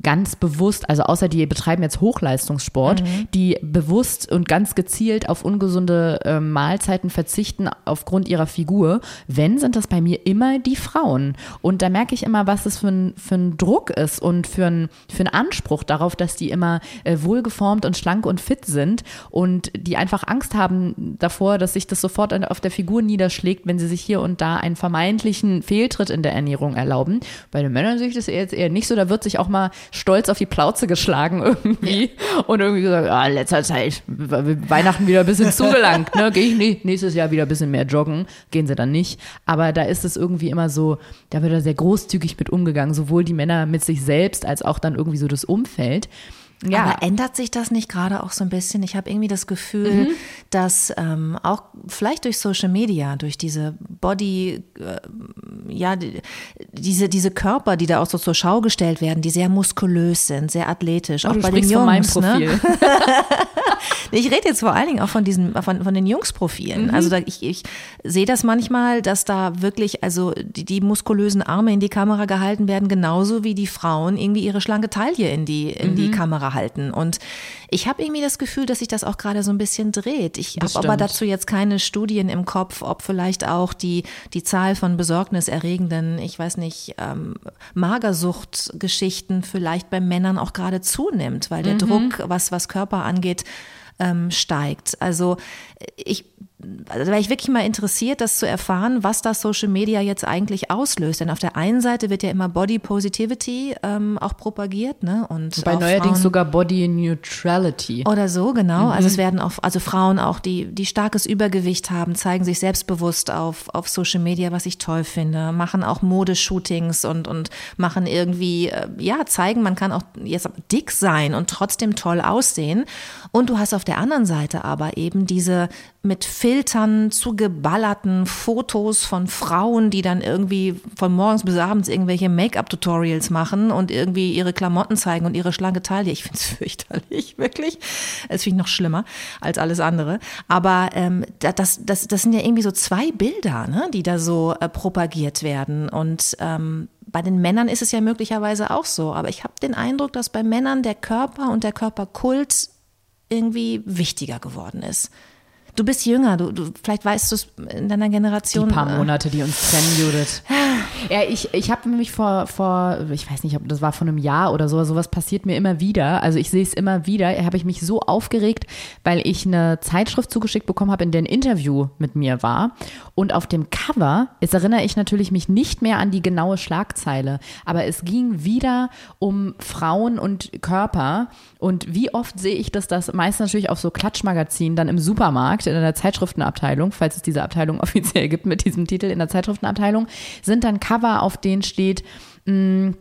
ganz bewusst, also außer die betreiben jetzt Hochleistungssport, die bewusst und ganz gezielt auf ungesunde äh, Mahlzeiten verzichten aufgrund ihrer Figur. Wenn, sind das bei mir immer die Frauen. Und da merke ich immer, was es für ein, für ein Druck ist und für ein, für einen Anspruch darauf, dass die immer äh, wohlgeformt und schlank und fit sind und die einfach Angst haben davor, dass sich das sofort auf der Figur niederschlägt, wenn sie sich hier und da einen vermeintlichen Fehltritt in der Ernährung erlauben. Bei den Männern sehe ich das jetzt eher nicht so. Da wird sich auch mal stolz auf die Plauze geschlagen irgendwie und irgendwie gesagt, ah, in letzter Zeit We- Weihnachten wieder ein bisschen zugelangt, ne? Gehe ich nicht, nächstes Jahr wieder ein bisschen mehr joggen, gehen sie dann nicht. Aber da ist es irgendwie immer so, da wird da sehr großzügig mit umgegangen, sowohl die Männer mit sich selbst als auch dann irgendwie so das Umfeld. Ja, Aber ändert sich das nicht gerade auch so ein bisschen? Ich habe irgendwie das Gefühl, dass ähm, auch vielleicht durch Social Media, durch diese Body, äh, ja, die, diese, diese Körper, die da auch so zur Schau gestellt werden, die sehr muskulös sind, sehr athletisch, auch du bei den Jungs. Ne? Ich rede jetzt vor allen Dingen auch von diesen, von, von den Jungsprofilen. Also da, ich, ich sehe das manchmal, dass da wirklich, also die, die muskulösen Arme in die Kamera gehalten werden, genauso wie die Frauen irgendwie ihre schlanke Taille in die, in die Kamera halten. Und ich habe irgendwie das Gefühl, dass sich das auch gerade so ein bisschen dreht. Ich habe aber dazu jetzt keine Studien im Kopf, ob vielleicht auch die, die Zahl von besorgniserregenden, ich weiß nicht, ähm, Magersuchtgeschichten vielleicht bei Männern auch gerade zunimmt, weil der Druck, was, was Körper angeht, ähm, steigt. Also ich also wäre ich wirklich mal interessiert, das zu erfahren, was das Social Media jetzt eigentlich auslöst. Denn auf der einen Seite wird ja immer Body Positivity ähm, auch propagiert, ne? Und Bei neuerdings Frauen- sogar Body Neutrality. oder so, genau. Also Mhm. es werden auch, also Frauen auch, die, die starkes Übergewicht haben, zeigen sich selbstbewusst auf, auf Social Media, was ich toll finde, machen auch Modeshootings und, und machen irgendwie, äh, ja, zeigen, man kann auch jetzt dick sein und trotzdem toll aussehen. Und du hast auf der anderen Seite aber eben diese mit Filtern zugeballerten Fotos von Frauen, die dann irgendwie von morgens bis abends irgendwelche Make-up-Tutorials machen und irgendwie ihre Klamotten zeigen und ihre schlanke Taille. Ich finde es fürchterlich, wirklich. Es finde ich noch schlimmer als alles andere. Aber ähm, da- das, das, das sind ja irgendwie so zwei Bilder, ne, die da so äh, propagiert werden. Und ähm, bei den Männern ist es ja möglicherweise auch so. Aber ich habe den Eindruck, dass bei Männern der Körper und der Körperkult irgendwie wichtiger geworden ist. Du bist jünger, du, du vielleicht weißt du es in deiner Die Generation. paar äh, Monate, die uns trennen, Judith. Ja, ich, ich habe mich vor, vor, ich weiß nicht, ob das war vor einem Jahr oder so, sowas passiert mir immer wieder. Also ich sehe es immer wieder. Habe ich mich so aufgeregt, weil ich eine Zeitschrift zugeschickt bekommen habe, in der ein Interview mit mir war. Und auf dem Cover, jetzt erinnere ich natürlich mich nicht mehr an die genaue Schlagzeile, aber es ging wieder um Frauen und Körper. Und wie oft sehe ich das, das meist natürlich auf so Klatschmagazinen dann im Supermarkt, in der Zeitschriftenabteilung, falls es diese Abteilung offiziell gibt mit diesem Titel in der Zeitschriftenabteilung, sind dann Cover, auf denen steht, mh,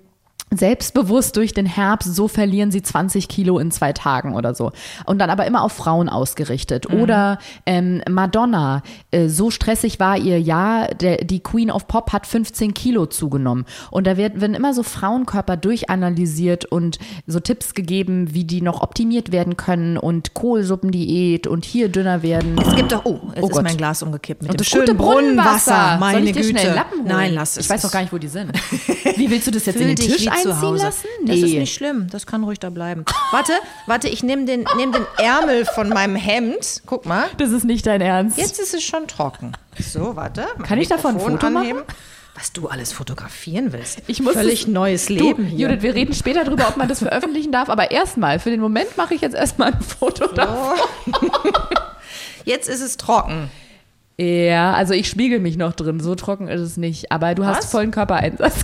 selbstbewusst durch den Herbst, so verlieren sie 20 Kilo in zwei Tagen oder so. Und dann aber immer auf Frauen ausgerichtet. Oder ähm, Madonna, äh, so stressig war ihr Jahr, der, die Queen of Pop hat 15 Kilo zugenommen. Und da wird, werden immer so Frauenkörper durchanalysiert und so Tipps gegeben, wie die noch optimiert werden können und Kohlsuppendiät und hier dünner werden. Es gibt doch, oh, jetzt Oh ist Gott. mein Glas umgekippt mit Und dem schönen Brunnenwasser. Meine Soll ich dir Güte. schnell Lappen holen? Nein, lass es. Ich weiß doch gar nicht, wo die sind. Wie willst du das jetzt Fühl in den Tisch wie einziehen lassen? Das ist nicht schlimm, das kann ruhig da bleiben. Warte, warte, ich nehme den, nehm den Ärmel von meinem Hemd. Guck mal, Das ist nicht dein Ernst. jetzt ist es schon trocken. So, warte. Kann ich davon ein Foto machen? anheben. Was du alles fotografieren willst. Ich muss Völlig es- neues Du, Leben hier. Judith, wir reden später darüber, ob man das veröffentlichen darf, aber erstmal, für den Moment mache ich jetzt erstmal ein Foto davon. Jetzt ist es trocken. Ja, also ich spiegel mich noch drin, so trocken ist es nicht, aber du hast Was? vollen Körpereinsatz.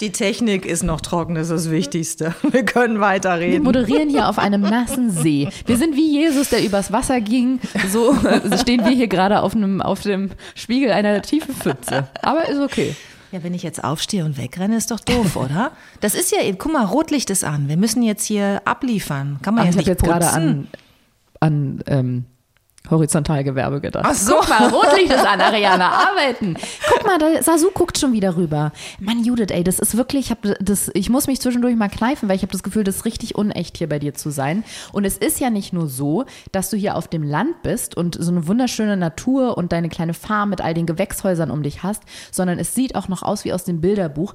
Die Technik ist noch trocken, das ist das Wichtigste. Wir können Wir weiterreden. moderieren hier auf einem nassen See. Wir sind wie Jesus, der übers Wasser ging. So stehen wir hier gerade auf, einem, auf dem Spiegel einer tiefen Pfütze. Aber ist okay. Ja, wenn ich jetzt aufstehe und wegrenne, ist doch doof, oder? Das ist ja guck mal, Rotlicht ist an. Wir müssen jetzt hier abliefern. Kann man Ach, ja ich habe nicht jetzt gerade putzen. an, an ähm, Horizontalgewerbe gedacht. Ach so. Guck mal, Rotlicht ist an, Ariana, arbeiten. Guck mal, da, Sasu guckt schon wieder rüber. Mann, Judith, ey, das ist wirklich, ich, hab das, ich muss mich zwischendurch mal kneifen, weil ich habe das Gefühl, das ist richtig unecht, hier bei dir zu sein. Und es ist ja nicht nur so, dass du hier auf dem Land bist und so eine wunderschöne Natur und deine kleine Farm mit all den Gewächshäusern um dich hast, sondern es sieht auch noch aus wie aus dem Bilderbuch.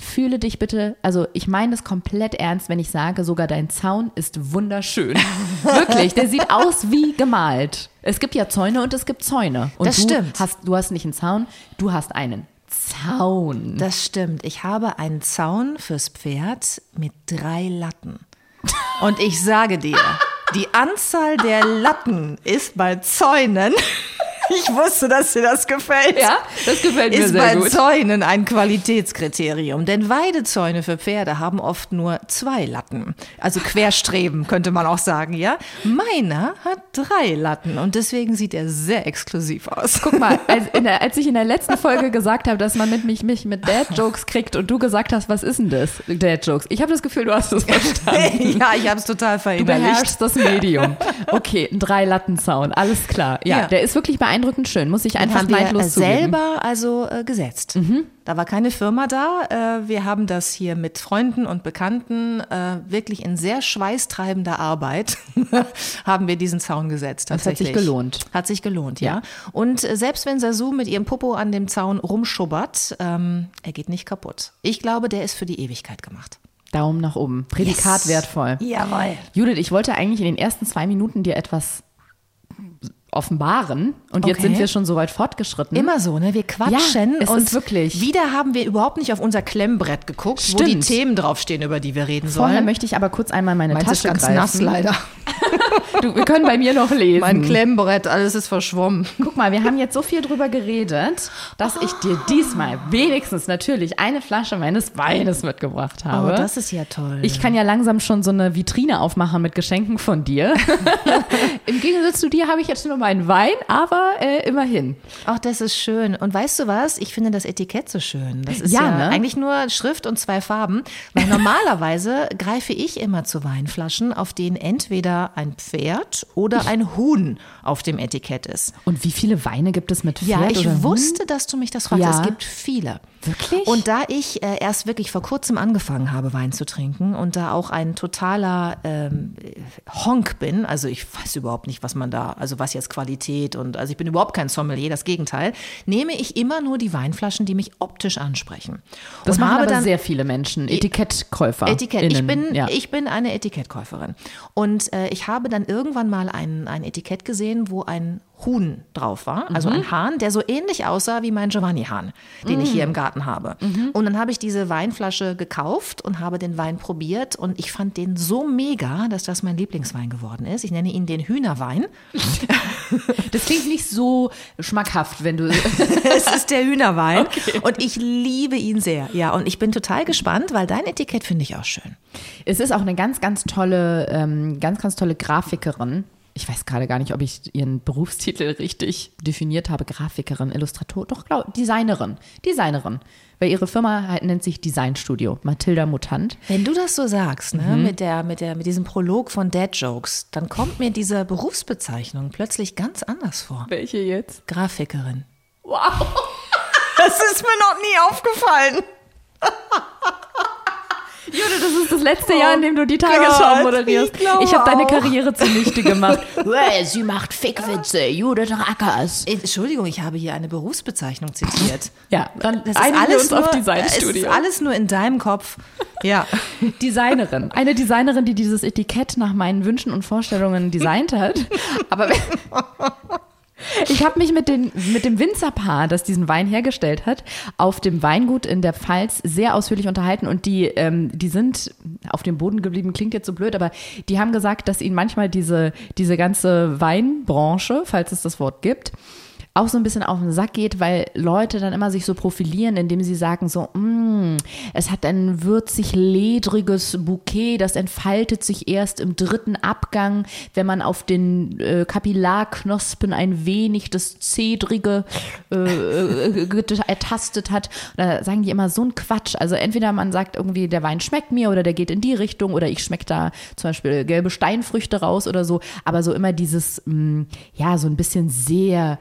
Fühle dich bitte, also ich meine es komplett ernst, wenn ich sage, sogar dein Zaun ist wunderschön. Wirklich, der sieht aus wie gemalt. Es gibt ja Zäune und es gibt Zäune. Und Das du stimmt. Hast, du hast nicht einen Zaun, du hast einen Zaun. Das stimmt. Ich habe einen Zaun fürs Pferd mit drei Latten. Und ich sage dir, die Anzahl der Latten ist bei Zäunen. Ich wusste, dass dir das gefällt. Ja, das gefällt mir ist sehr bei gut. Zäunen ein Qualitätskriterium. Denn Weidezäune für Pferde haben oft nur zwei Latten. Also Querstreben, könnte man auch sagen, ja. Meiner hat drei Latten und deswegen sieht er sehr exklusiv aus. Guck mal, als, in der, als ich in der letzten Folge gesagt habe, dass man mit mich, mich mit Dad-Jokes kriegt und du gesagt hast, was ist denn das, Dad-Jokes? Ich habe das Gefühl, du hast es verstanden. ja, ich habe es total Du verinnerlicht. beherrschst das Medium. Okay, ein Drei-Latten-Zaun, alles klar. Ja, Ja. der ist wirklich beeindruckend schön, muss ich einfach haben wir äh, zugeben. selber also äh, gesetzt. Da war keine Firma da. Äh, wir haben das hier mit Freunden und Bekannten äh, wirklich in sehr schweißtreibender Arbeit haben wir diesen Zaun gesetzt. Das hat sich Tatsächlich. gelohnt. Hat sich gelohnt, ja. Ja. Und äh, selbst wenn Sasu mit ihrem Popo an dem Zaun rumschubbert, ähm, er geht nicht kaputt. Ich glaube, der ist für die Ewigkeit gemacht. Daumen nach oben. Prädikat Yes. wertvoll. Jawohl. Judith, ich wollte eigentlich in den ersten zwei Minuten dir etwas offenbaren. Und jetzt Okay. sind wir schon so weit fortgeschritten. Immer so, ne? Wir quatschen Ja, und ist wirklich- wieder haben wir überhaupt nicht auf unser Klemmbrett geguckt, wo die Stimmt. Themen draufstehen, über die wir reden Vorher sollen. möchte ich aber kurz einmal meine Meins ist Tasche ganz greifen. nass leider. Du, wir können bei mir noch lesen. Mein Klemmbrett, alles ist verschwommen. Guck mal, wir haben jetzt so viel drüber geredet, dass ich dir diesmal wenigstens natürlich eine Flasche meines Weines mitgebracht habe. Oh, das ist ja toll. ich kann ja langsam schon so eine Vitrine aufmachen mit Geschenken von dir. Im Gegensatz zu dir habe ich jetzt nur meinen Wein, aber äh, immerhin. Ach, das ist schön. Und weißt du was? Ich finde das Etikett so schön. Das ist Ja, ja, ne? eigentlich nur Schrift und zwei Farben. Weil normalerweise greife ich immer zu Weinflaschen, auf denen entweder ein Pferd oder ein Huhn auf dem Etikett ist. Und wie viele Weine gibt es mit Pferd Ja, ich oder Huhn? wusste, dass du mich das fragst. Ja. Es gibt viele. Wirklich? Und da ich äh, erst wirklich vor kurzem angefangen habe, Wein zu trinken und da auch ein totaler ähm, Honk bin, also ich weiß überhaupt nicht, was man da, also was jetzt Qualität und, also ich bin überhaupt kein Sommelier, das Gegenteil, nehme ich immer nur die Weinflaschen, die mich optisch ansprechen. Das und machen aber dann sehr viele Menschen, Etikettkäufer. Etikett. Ich bin, ja. ich bin eine Etikettkäuferin. Und äh, ich habe dann irgendwann mal ein, ein Etikett gesehen, wo ein Huhn drauf war, also Mhm. ein Hahn, der so ähnlich aussah wie mein Giovanni-Hahn, den ich hier im Garten habe. Mhm. Und dann habe ich diese Weinflasche gekauft und habe den Wein probiert und ich fand den so mega, dass das mein Lieblingswein geworden ist. Ich nenne ihn den Hühnerwein. das klingt nicht so schmackhaft, wenn du. es ist der Hühnerwein und ich liebe ihn sehr. Ja, und ich bin total gespannt, weil dein Etikett finde ich auch schön. Es ist auch eine ganz, ganz tolle, ähm, ganz, ganz tolle Grafikerin. Ich weiß gerade gar nicht, ob ich ihren Berufstitel richtig definiert habe. Grafikerin, Illustrator, doch, glaub, Designerin. Designerin. Weil ihre Firma halt nennt sich Designstudio. Mathilda Mutant. Wenn du das so sagst, ne, Mhm. mit, der, mit, der, mit diesem Prolog von Dad Jokes, dann kommt mir diese Berufsbezeichnung plötzlich ganz anders vor. Welche jetzt? Grafikerin. Wow. Das ist mir noch nie aufgefallen. Jude, das ist das letzte Jahr, in dem du die Tagesschau Oh Gott, moderierst. ich Ich habe deine. Karriere zunichte gemacht. Hey, Sie macht Fickwitze, Judith Rackers. Entschuldigung, ich habe hier eine Berufsbezeichnung zitiert. Ja, dann Das ist alles uns auf nur, Designstudio. Es ist alles nur in deinem Kopf. Ja. Designerin. Eine Designerin, die dieses Etikett nach meinen Wünschen und Vorstellungen designt hat. Aber ich habe mich mit, den, mit dem Winzerpaar, das diesen Wein hergestellt hat, auf dem Weingut in der Pfalz sehr ausführlich unterhalten. Und die, ähm, die sind auf dem Boden geblieben, klingt jetzt so blöd, aber die haben gesagt, dass ihnen manchmal diese, diese ganze Weinbranche, falls es das Wort gibt, auch so ein bisschen auf den Sack geht, weil Leute dann immer sich so profilieren, indem sie sagen so, "Mm, es hat ein würzig ledriges Bouquet, das entfaltet sich erst im dritten Abgang, wenn man auf den äh, Kapillarknospen ein wenig das Zedrige äh, äh, get- ertastet hat. Da sagen die immer so ein Quatsch. Also entweder man sagt irgendwie, der Wein schmeckt mir oder der geht in die Richtung oder ich schmecke da zum Beispiel gelbe Steinfrüchte raus oder so. Aber so immer dieses, mh, ja, so ein bisschen sehr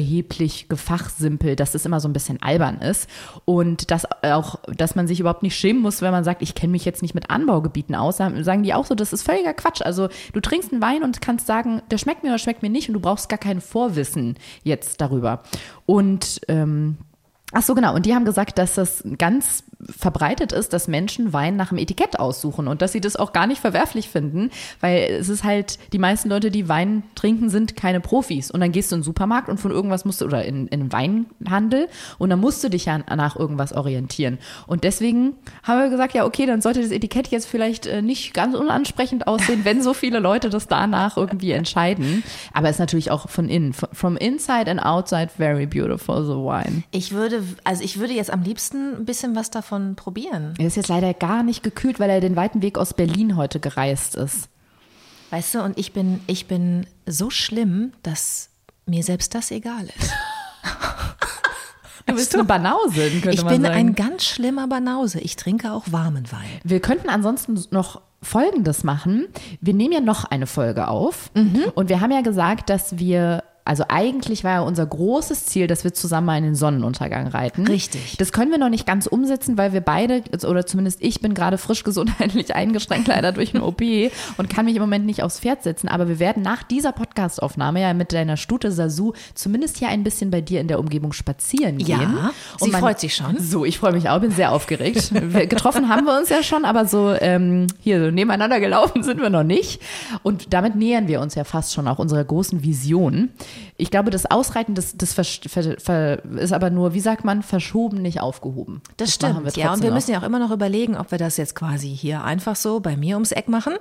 überheblich gefachsimpelt, dass es immer so ein bisschen albern ist. Und dass auch, dass man sich überhaupt nicht schämen muss, wenn man sagt, ich kenne mich jetzt nicht mit Anbaugebieten aus, sagen die auch so, das ist völliger Quatsch. Also du trinkst einen Wein und kannst sagen, der schmeckt mir oder schmeckt mir nicht und du brauchst gar kein Vorwissen jetzt darüber. Und ähm, Ach so, genau. Und die haben gesagt, dass das ganz verbreitet ist, dass Menschen Wein nach dem Etikett aussuchen und dass sie das auch gar nicht verwerflich finden, weil es ist halt, die meisten Leute, die Wein trinken, sind keine Profis. Und dann gehst du in den Supermarkt und von irgendwas musst du, oder in, in einen Weinhandel und dann musst du dich ja nach irgendwas orientieren. Und deswegen haben wir gesagt, ja, okay, dann sollte das Etikett jetzt vielleicht äh, nicht ganz unansprechend aussehen, wenn so viele Leute das danach irgendwie entscheiden. Aber es ist natürlich auch von innen. From inside and outside, very beautiful, the wine. Ich würde, also ich würde jetzt am liebsten ein bisschen was davon probieren. Er ist jetzt leider gar nicht gekühlt, weil er den weiten Weg aus Berlin heute gereist ist. Weißt du, und ich bin, ich bin so schlimm, dass mir selbst das egal ist. Du bist eine Banausin, könnte Ich man bin sagen. ein ganz schlimmer Banause. Ich trinke auch warmen Wein. Wir könnten ansonsten noch Folgendes machen. Wir nehmen ja noch eine Folge auf und wir haben ja gesagt, dass wir also eigentlich war ja unser großes Ziel, dass wir zusammen mal in den Sonnenuntergang reiten. Richtig. Das können wir noch nicht ganz umsetzen, weil wir beide, oder zumindest ich bin gerade frisch gesundheitlich eingeschränkt, leider durch eine OP und kann mich im Moment nicht aufs Pferd setzen. Aber wir werden nach dieser Podcastaufnahme ja mit deiner Stute Sasu zumindest hier ein bisschen bei dir in der Umgebung spazieren Ja, gehen. sie freut sich schon. So, ich freue mich auch, bin sehr aufgeregt. Wir, getroffen haben wir uns ja schon, aber so ähm, hier so nebeneinander gelaufen sind wir noch nicht. Und damit nähern wir uns ja fast schon auch unserer großen Vision. Ich glaube, das Ausreiten, das, das ver, ver, ver, ist aber nur, wie sagt man, verschoben, nicht aufgehoben. Das, machen stimmt, ja. Und wir noch. müssen ja auch immer noch überlegen, ob wir das jetzt quasi hier einfach so bei mir ums Eck machen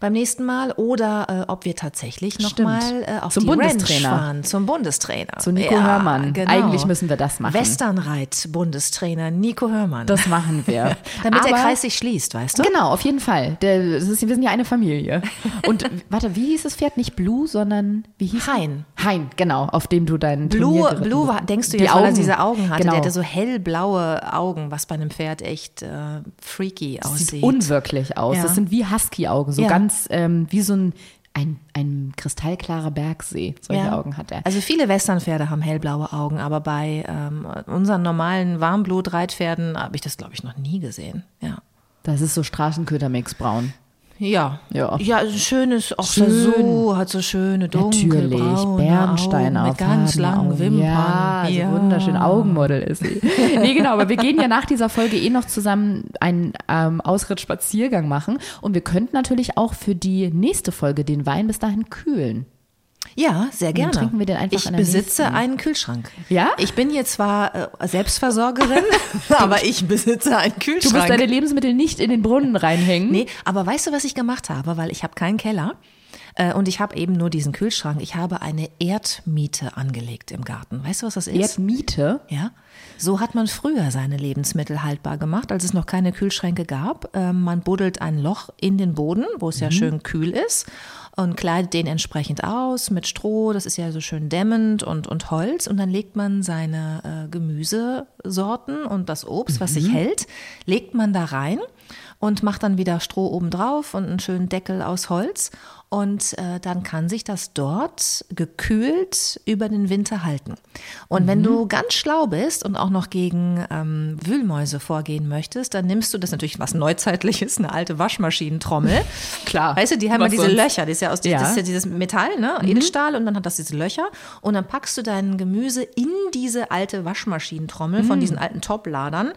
beim nächsten Mal oder äh, ob wir tatsächlich nochmal äh, auf Zum die Ranch Bundestrainer. fahren, zum Bundestrainer. Zu Nico ja, Hörmann. Genau. Eigentlich müssen wir das machen. Westernreit-Bundestrainer Nico Hörmann. Das machen wir. Damit der Aber- Kreis sich schließt, weißt du? Genau, auf jeden Fall. Der, das ist, wir sind ja eine Familie. Und warte, wie hieß das Pferd? Nicht Blue, sondern wie hieß Hein. Hein, genau, auf dem du deinen Blue, Blue war, denkst du Die jetzt, weil er Augen. diese Augen hatte. Genau. Der hatte so hellblaue Augen, was bei einem Pferd echt äh, freaky Das aussieht. sieht unwirklich aus. Ja. Das sind wie Husky-Augen, so Ja. ganz ähm, wie so ein, ein, ein kristallklarer Bergsee. Solche Ja. Augen hat er. Also viele Westernpferde haben hellblaue Augen, aber bei ähm, unseren normalen Warmblut-Reitpferden habe ich das, glaube ich, noch nie gesehen. Ja. Das ist so Straßenkötermix braun. Ja. Ja. Ja, ein schönes, auch Schön. so, hat so schöne Natürlich, dunkelbraune Bernstein Augen mit ganz langen Augen. Wimpern. Ja, also wunderschön. Augenmodel ist sie. nee, genau, aber wir gehen ja nach dieser Folge eh noch zusammen einen ähm, Ausritt-Spaziergang machen und wir könnten natürlich auch für die nächste Folge den Wein bis dahin kühlen. Ja, sehr gerne. trinken wir den einfach ich besitze nächsten. einen Kühlschrank. Ja? Ich bin hier zwar äh, Selbstversorgerin, aber ich besitze einen Du Kühlschrank. musst deine Lebensmittel nicht in den Brunnen reinhängen. Nee, aber weißt du, was ich gemacht habe? Weil ich habe keinen Keller äh, und ich habe eben nur diesen Kühlschrank. Ich habe eine Erdmiete angelegt im Garten. Weißt du, was das ist? Erdmiete. Ja, so hat man früher seine Lebensmittel haltbar gemacht, als es noch keine Kühlschränke gab. Ähm, man buddelt ein Loch in den Boden, wo es ja schön kühl ist und kleidet den entsprechend aus mit Stroh, das ist ja so schön dämmend und, und Holz. Und dann legt man seine äh, Gemüsesorten und das Obst, was sich hält, legt man da rein und macht dann wieder Stroh oben drauf und einen schönen Deckel aus Holz. Und äh, dann kann sich das dort gekühlt über den Winter halten. Und wenn du ganz schlau bist und auch noch gegen ähm, Wühlmäuse vorgehen möchtest, dann nimmst du das natürlich was Neuzeitliches, eine alte Waschmaschinentrommel. Klar. Weißt du, die haben ja diese sonst? Löcher, das ist ja aus Ja. das ist ja dieses Metall, ne? Edelstahl und dann hat das diese Löcher und dann packst du dein Gemüse in diese alte Waschmaschinentrommel von diesen alten Topladern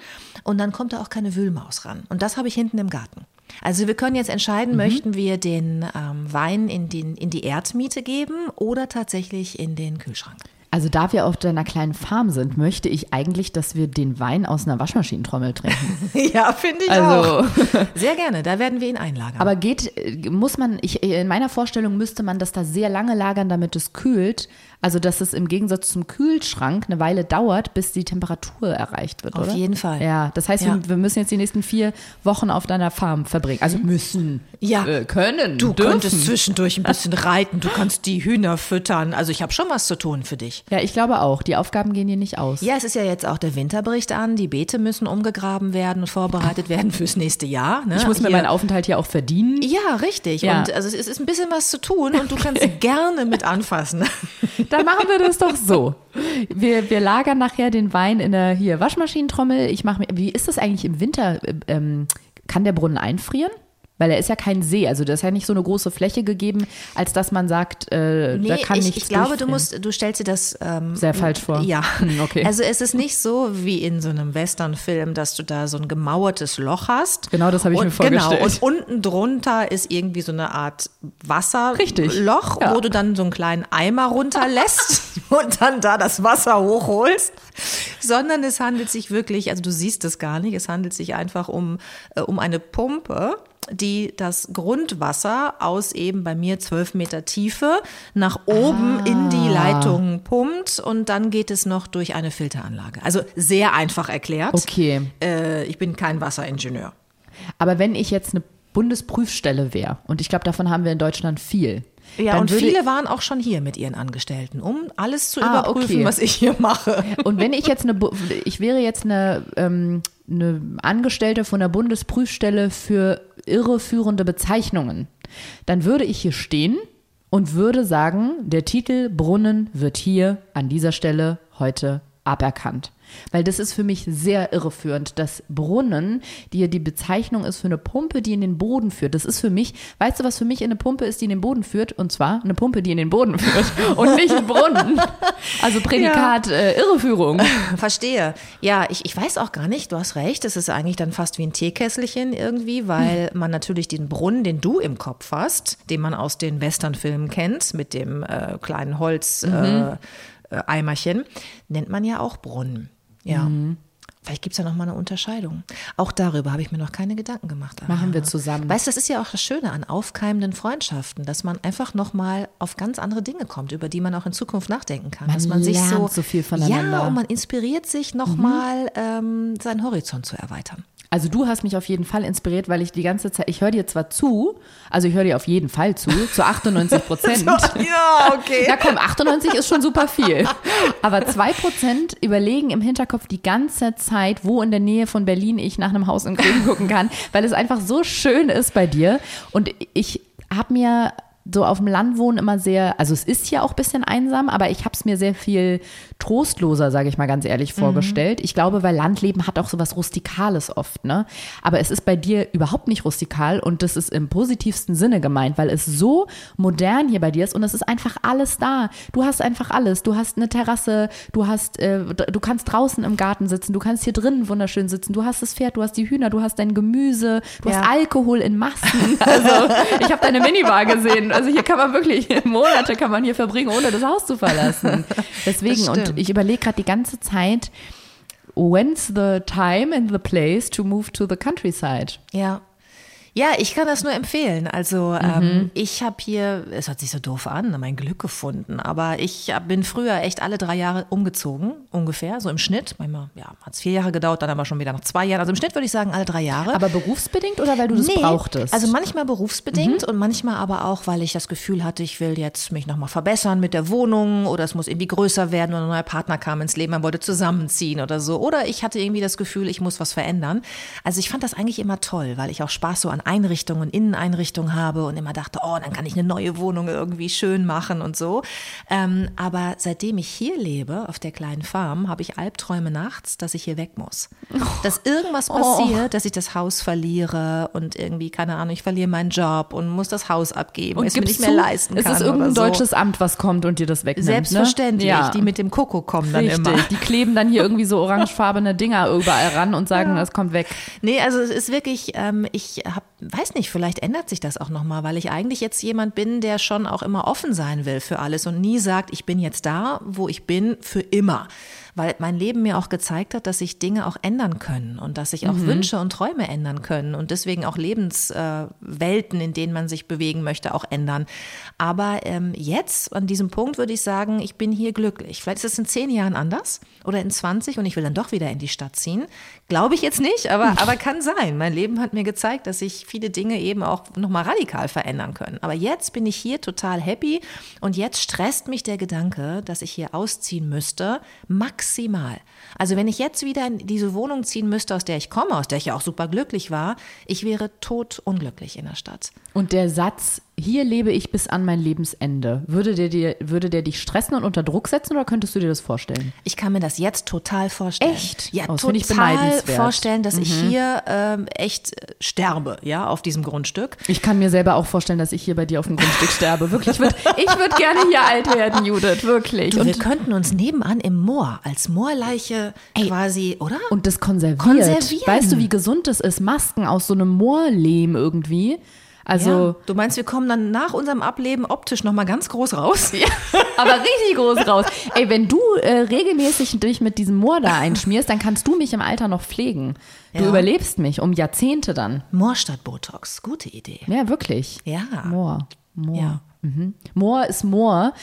und dann kommt da auch keine Wühlmaus ran. Und das habe ich hinten im Garten. Also wir können jetzt entscheiden, möchten wir den ähm, Wein in, den, in die Erdmiete geben oder tatsächlich in den Kühlschrank. Also da wir auf deiner kleinen Farm sind, möchte ich eigentlich, dass wir den Wein aus einer Waschmaschinentrommel trinken. ja, finde ich Also- auch. Sehr gerne, da werden wir ihn einlagern. Aber geht, äh, muss man, ich, in meiner Vorstellung müsste man das da sehr lange lagern, damit es kühlt. Also, dass es im Gegensatz zum Kühlschrank eine Weile dauert, bis die Temperatur erreicht wird, Auf oder? jeden Fall. Ja, das heißt, Ja. Wir, wir müssen jetzt die nächsten vier Wochen auf deiner Farm verbringen. Also müssen. Ja. Äh, können. du dürfen. könntest zwischendurch ein bisschen reiten, du kannst die Hühner füttern. Also ich habe schon was zu tun für dich. Ja, ich glaube auch. Die Aufgaben gehen hier nicht aus. Ja, es ist ja jetzt auch der Winterbricht an. Die Beete müssen umgegraben werden und vorbereitet werden fürs nächste Jahr. Ne? Ich muss mir Hier- meinen Aufenthalt hier auch verdienen. Ja, richtig. Ja. Und also es ist ein bisschen was zu tun und du kannst gerne mit anfassen. Dann machen wir das doch so. Wir, wir lagern nachher den Wein in der hier Waschmaschinentrommel. Ich mache mir, wie ist das eigentlich im Winter? Ähm, kann der Brunnen einfrieren? Weil er ist ja kein See, also das ist ja nicht so eine große Fläche gegeben, als dass man sagt, äh, da kann ich, nichts ich glaube, du musst, du stellst dir das ähm, Sehr falsch vor. Ja, Hm, okay. Also es ist nicht so wie in so einem Westernfilm, dass du da so ein gemauertes Loch hast. Genau, das habe ich und, mir vorgestellt. Genau, und unten drunter ist irgendwie so eine Art Wasserloch, Richtig, ja. wo du dann so einen kleinen Eimer runterlässt und dann da das Wasser hochholst. Sondern es handelt sich wirklich, also du siehst es gar nicht, es handelt sich einfach um, äh, um eine Pumpe die das Grundwasser aus eben bei mir zwölf Meter Tiefe nach oben in die Ah. Leitung pumpt und dann geht es noch durch eine Filteranlage. Also sehr einfach erklärt. Okay. Äh, ich bin kein Wasseringenieur. Aber wenn ich jetzt eine Bundesprüfstelle wäre, und ich glaube, davon haben wir in Deutschland viel. Ja, dann und viele waren auch schon hier mit ihren Angestellten, um alles zu Ah, überprüfen, okay. was ich hier mache. Und wenn ich jetzt eine, ich wäre jetzt eine, ähm, eine Angestellte von der Bundesprüfstelle für irreführende Bezeichnungen, dann würde ich hier stehen und würde sagen, der Titel Brunnen wird hier an dieser Stelle heute aberkannt. Weil das ist für mich sehr irreführend, dass Brunnen, die ja die Bezeichnung ist für eine Pumpe, die in den Boden führt. Das ist für mich, weißt du, was für mich eine Pumpe ist, die in den Boden führt? Und zwar eine Pumpe, die in den Boden führt und nicht ein Brunnen. Also Prädikat äh, Irreführung. Verstehe. Ja, ich, ich weiß auch gar nicht, du hast recht, es ist eigentlich dann fast wie ein Teekesselchen irgendwie, weil man natürlich den Brunnen, den du im Kopf hast, den man aus den Westernfilmen kennt, mit dem äh, kleinen Holzeimerchen, äh, Eimerchen, nennt man ja auch Brunnen. Ja. Vielleicht gibt es ja noch mal eine Unterscheidung. Auch darüber habe ich mir noch keine Gedanken gemacht. Anna. Machen wir zusammen. Weißt du, das ist ja auch das Schöne an aufkeimenden Freundschaften, dass man einfach noch mal auf ganz andere Dinge kommt, über die man auch in Zukunft nachdenken kann. Man dass man sich so, lernt so viel voneinander. Ja, und man inspiriert sich noch mal ähm, seinen Horizont zu erweitern. Also du hast mich auf jeden Fall inspiriert, weil ich die ganze Zeit, ich höre dir zwar zu, also ich höre dir auf jeden Fall zu, zu 98 Prozent. Ja, okay. Na komm, 98 ist schon super viel. Aber zwei Prozent überlegen im Hinterkopf die ganze Zeit, wo in der Nähe von Berlin ich nach einem Haus in Grün gucken kann, weil es einfach so schön ist bei dir. Und ich habe mir so auf dem Land wohnen immer sehr, also es ist hier auch ein bisschen einsam, aber ich habe es mir sehr viel trostloser, sage ich mal ganz ehrlich, vorgestellt. Ich glaube, weil Landleben hat auch so was Rustikales oft, ne? Aber es ist bei dir überhaupt nicht rustikal und das ist im positivsten Sinne gemeint, weil es so modern hier bei dir ist und es ist einfach alles da. Du hast einfach alles. Du hast eine Terrasse, du hast, äh, du kannst draußen im Garten sitzen, du kannst hier drinnen wunderschön sitzen, du hast das Pferd, du hast die Hühner, du hast dein Gemüse, du Ja. hast Alkohol in Massen. Also ich habe deine Minibar gesehen. Also hier kann man wirklich Monate kann man hier verbringen, ohne das Haus zu verlassen. Deswegen und ich überlege gerade die ganze Zeit, when's the time and the place to move to the countryside? Ja. Ja, ich kann das nur empfehlen. Also Mhm. ähm, ich habe hier, es hört sich so doof an, mein Glück gefunden. Aber ich bin früher echt alle drei Jahre umgezogen, ungefähr, so im Schnitt. Manchmal, ja, hat es vier Jahre gedauert, dann aber schon wieder nach zwei Jahren. Also im Schnitt würde ich sagen alle drei Jahre. Aber berufsbedingt oder weil du das brauchtest? Also manchmal berufsbedingt und manchmal aber auch, weil ich das Gefühl hatte, ich will jetzt mich nochmal verbessern mit der Wohnung oder es muss irgendwie größer werden oder ein neuer Partner kam ins Leben, man wollte zusammenziehen oder so. Oder ich hatte irgendwie das Gefühl, ich muss was verändern. Also ich fand das eigentlich immer toll, weil ich auch Spaß so an Einrichtungen, Inneneinrichtungen habe und immer dachte, oh, dann kann ich eine neue Wohnung irgendwie schön machen und so. Ähm, aber seitdem ich hier lebe, auf der kleinen Farm, habe ich Albträume nachts, dass ich hier weg muss. Dass irgendwas passiert, dass ich das Haus verliere und irgendwie, keine Ahnung, ich verliere meinen Job und muss das Haus abgeben, und es mir nicht mehr du, leisten es kann. ist irgendein so. deutsches Amt, was kommt und dir das wegnimmt. Selbstverständlich, Ne? Ja. die mit dem Kuckuck kommen dann Richtig, immer. die kleben dann hier irgendwie so orangefarbene Dinger überall ran und sagen, das kommt weg. Nee, also es ist wirklich, ähm, ich hab, weiß nicht, vielleicht ändert sich das auch nochmal, weil ich eigentlich jetzt jemand bin, der schon auch immer offen sein will für alles und nie sagt, ich bin jetzt da, wo ich bin, für immer. Weil mein Leben mir auch gezeigt hat, dass sich Dinge auch ändern können und dass sich auch Wünsche und Träume ändern können und deswegen auch Lebenswelten, äh, in denen man sich bewegen möchte, auch ändern. Aber ähm, jetzt, an diesem Punkt, würde ich sagen, ich bin hier glücklich. Vielleicht ist es in zehn Jahren anders oder in 20 und ich will dann doch wieder in die Stadt ziehen. Glaube ich jetzt nicht, aber, aber kann sein. Mein Leben hat mir gezeigt, dass sich viele Dinge eben auch nochmal radikal verändern können. Aber jetzt bin ich hier total happy und jetzt stresst mich der Gedanke, dass ich hier ausziehen müsste, maximal. Also wenn ich jetzt wieder in diese Wohnung ziehen müsste, aus der ich komme, aus der ich ja auch super glücklich war, ich wäre tot unglücklich in der Stadt. Und der Satz, hier lebe ich bis an mein Lebensende, würde der, dir, würde der dich stressen und unter Druck setzen oder könntest du dir das vorstellen? Ich kann mir das jetzt total vorstellen. Echt? Ja, Oh, total ich beneidenswert. vorstellen, dass ich hier ähm, echt äh, sterbe, ja, auf diesem Grundstück. Ich kann mir selber auch vorstellen, dass ich hier bei dir auf dem Grundstück sterbe. Wirklich, ich würde würd gerne hier alt werden, Judith, wirklich. Du, wir Und, könnten uns nebenan im Moor als Moorleiche quasi, oder? und das konserviert. Konservieren. Weißt du, wie gesund das ist? Masken aus so einem Moorlehm irgendwie. Also, ja. Du meinst, wir kommen dann nach unserem Ableben optisch nochmal ganz groß raus? Ja. aber richtig groß raus. Ey, wenn du äh, regelmäßig dich mit diesem Moor da einschmierst, dann kannst du mich im Alter noch pflegen. Du Ja. überlebst mich um Jahrzehnte dann. Moor statt Botox, gute Idee. Ja, wirklich. Ja. Moor. Moor. Ja. Mhm. Moor ist Moor.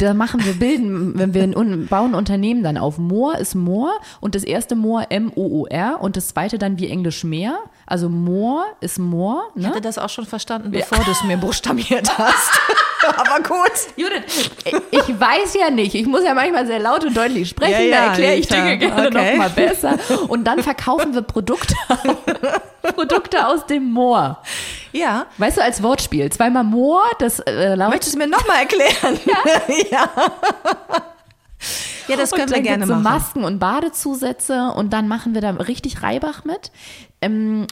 Da machen wir bilden, wenn wir ein, bauen Unternehmen dann auf. Moor ist Moor und das erste Moor M-O-O-R und das zweite dann wie Englisch Meer. Also Moor ist Moor. Ich Ne? hatte das auch schon verstanden, bevor du es mir buchstabiert hast. Aber gut. Judith, ich weiß ja nicht. Ich muss ja manchmal sehr laut und deutlich sprechen. Ja, ja, da erkläre ich. Dinge gerne Okay. noch mal besser. Und dann verkaufen wir Produkte, Produkte aus dem Moor. Ja. Weißt du, als Wortspiel. Zweimal Moor, das äh, lautet Möchtest du mir nochmal erklären? Ja. Ja, das können wir gerne gibt's so machen. Masken und Badezusätze und dann machen wir da richtig Reibach mit. Ähm,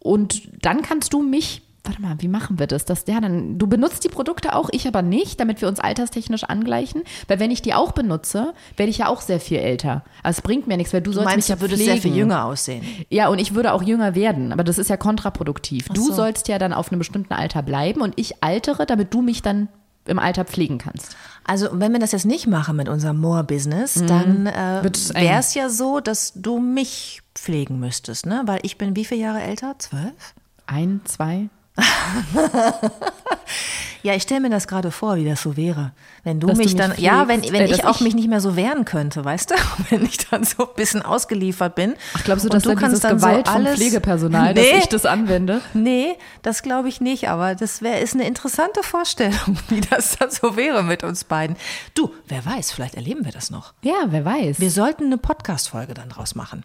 und dann kannst du mich, warte mal, wie machen wir das? das? Ja, dann, du benutzt die Produkte auch, ich aber nicht, damit wir uns alterstechnisch angleichen. Weil wenn ich die auch benutze, werde ich ja auch sehr viel älter. Also es bringt mir nichts, weil du, Du sollst meinst, mich ja du würdest sehr viel pflegen. jünger aussehen. Ja, und ich würde auch jünger werden, aber das ist ja kontraproduktiv. Du so. sollst ja dann auf einem bestimmten Alter bleiben und ich altere, damit du mich dann im Alter pflegen kannst. Also wenn wir das jetzt nicht machen mit unserem More-Business, dann äh, wäre es ja so, dass du mich pflegen müsstest, ne? Weil ich bin wie viele Jahre älter? Zwölf? Ein, zwei? Ja, ich stelle mir das gerade vor, wie das so wäre. Wenn du Dass du mich mich dann, ja, wenn, pflegst, wenn äh, ich auch ich- mich nicht mehr so wehren könnte, weißt du? Wenn ich dann so ein bisschen ausgeliefert bin. Ach, glaubst du, dass da kannst dieses dann so Gewalt vom alles- Pflegepersonal, nee, dass ich das anwende? Nee, das glaube ich nicht, aber das wäre ist eine interessante Vorstellung, wie das dann so wäre mit uns beiden. Du, wer weiß, vielleicht erleben wir das noch. Ja, wer weiß. Wir sollten eine Podcast-Folge dann draus machen.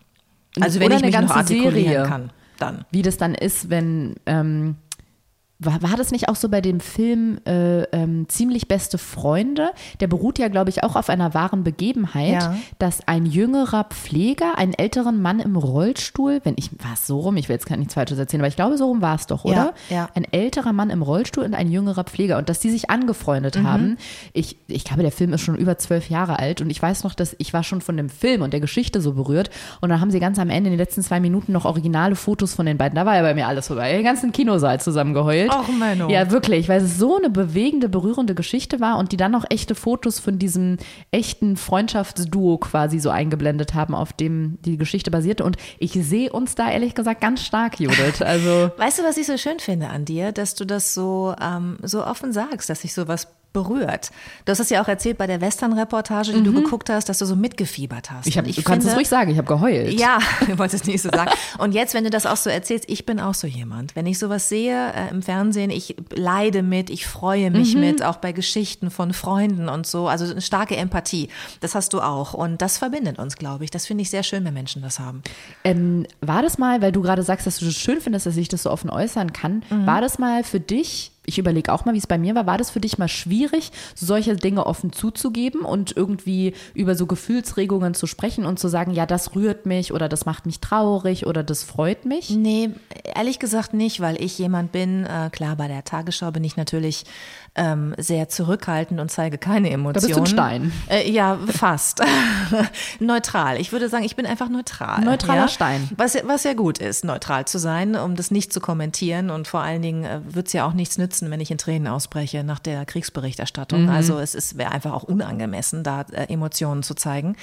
Also wenn Oder ich eine mich noch artikulieren Serie. kann, dann. wie das dann ist, wenn ähm, war, war das nicht auch so bei dem Film äh, ähm, Ziemlich beste Freunde? Der beruht ja, glaube ich, auch auf einer wahren Begebenheit, Ja. dass ein jüngerer Pfleger einen älteren Mann im Rollstuhl, wenn ich, war es so rum, ich will jetzt gar nichts Falsches erzählen, aber ich glaube, so rum war es doch, Ja, oder? ja. Ein älterer Mann im Rollstuhl und ein jüngerer Pfleger und dass die sich angefreundet Mhm. haben. Ich, ich glaube, der Film ist schon über zwölf Jahre alt und ich weiß noch, dass ich war schon von dem Film und der Geschichte so berührt und dann haben sie ganz am Ende in den letzten zwei Minuten noch originale Fotos von den beiden. Da war ja bei mir alles vorbei. Den ganzen Kinosaal zusammengeheult. Och, Menno. Ja, wirklich, weil es so eine bewegende, berührende Geschichte war und die dann noch echte Fotos von diesem echten Freundschaftsduo quasi so eingeblendet haben, auf dem die Geschichte basierte. Und ich sehe uns da ehrlich gesagt ganz stark, Judith. Also Weißt du, was ich so schön finde an dir, dass du das so, ähm, so offen sagst, dass sich sowas berührt. Du hast es ja auch erzählt bei der Western-Reportage, die du geguckt hast, dass du so mitgefiebert hast. Mhm. ich hab, Und du kannst es finde- ruhig sagen, ich habe geheult. Ja, ich wollte es nicht so sagen. Und jetzt, wenn du das auch so erzählst, ich bin auch so jemand. Wenn ich sowas sehe äh, im Fernsehen, ich leide mit, ich freue mich Mhm. mit, auch bei Geschichten von Freunden und so. Also eine starke Empathie. Das hast du auch. Und das verbindet uns, glaube ich. Das finde ich sehr schön, wenn Menschen das haben. Ähm, war das mal, weil du gerade sagst, dass du das schön findest, dass ich das so offen äußern kann, war das mal für dich, ich überlege auch mal, wie es bei mir war, war das für dich mal schwierig, solche Dinge offen zuzugeben und irgendwie über so Gefühlsregungen zu sprechen und zu sagen, ja, das rührt mich oder das macht mich traurig oder das freut mich? Nee, ehrlich gesagt nicht, weil ich jemand bin, äh, klar, bei der Tagesschau bin ich natürlich ähm, sehr zurückhaltend und zeige keine Emotionen. bist du ein Stein. Äh, ja, fast. neutral. Ich würde sagen, ich bin einfach neutral. Neutraler ja? Stein. Was, ja- was ja gut ist, neutral zu sein, um das nicht zu kommentieren. Und vor allen Dingen äh, wird es ja auch nichts nützen, wenn ich in Tränen ausbreche nach der Kriegsberichterstattung. Also es ist wäre einfach auch unangemessen, da äh, Emotionen zu zeigen.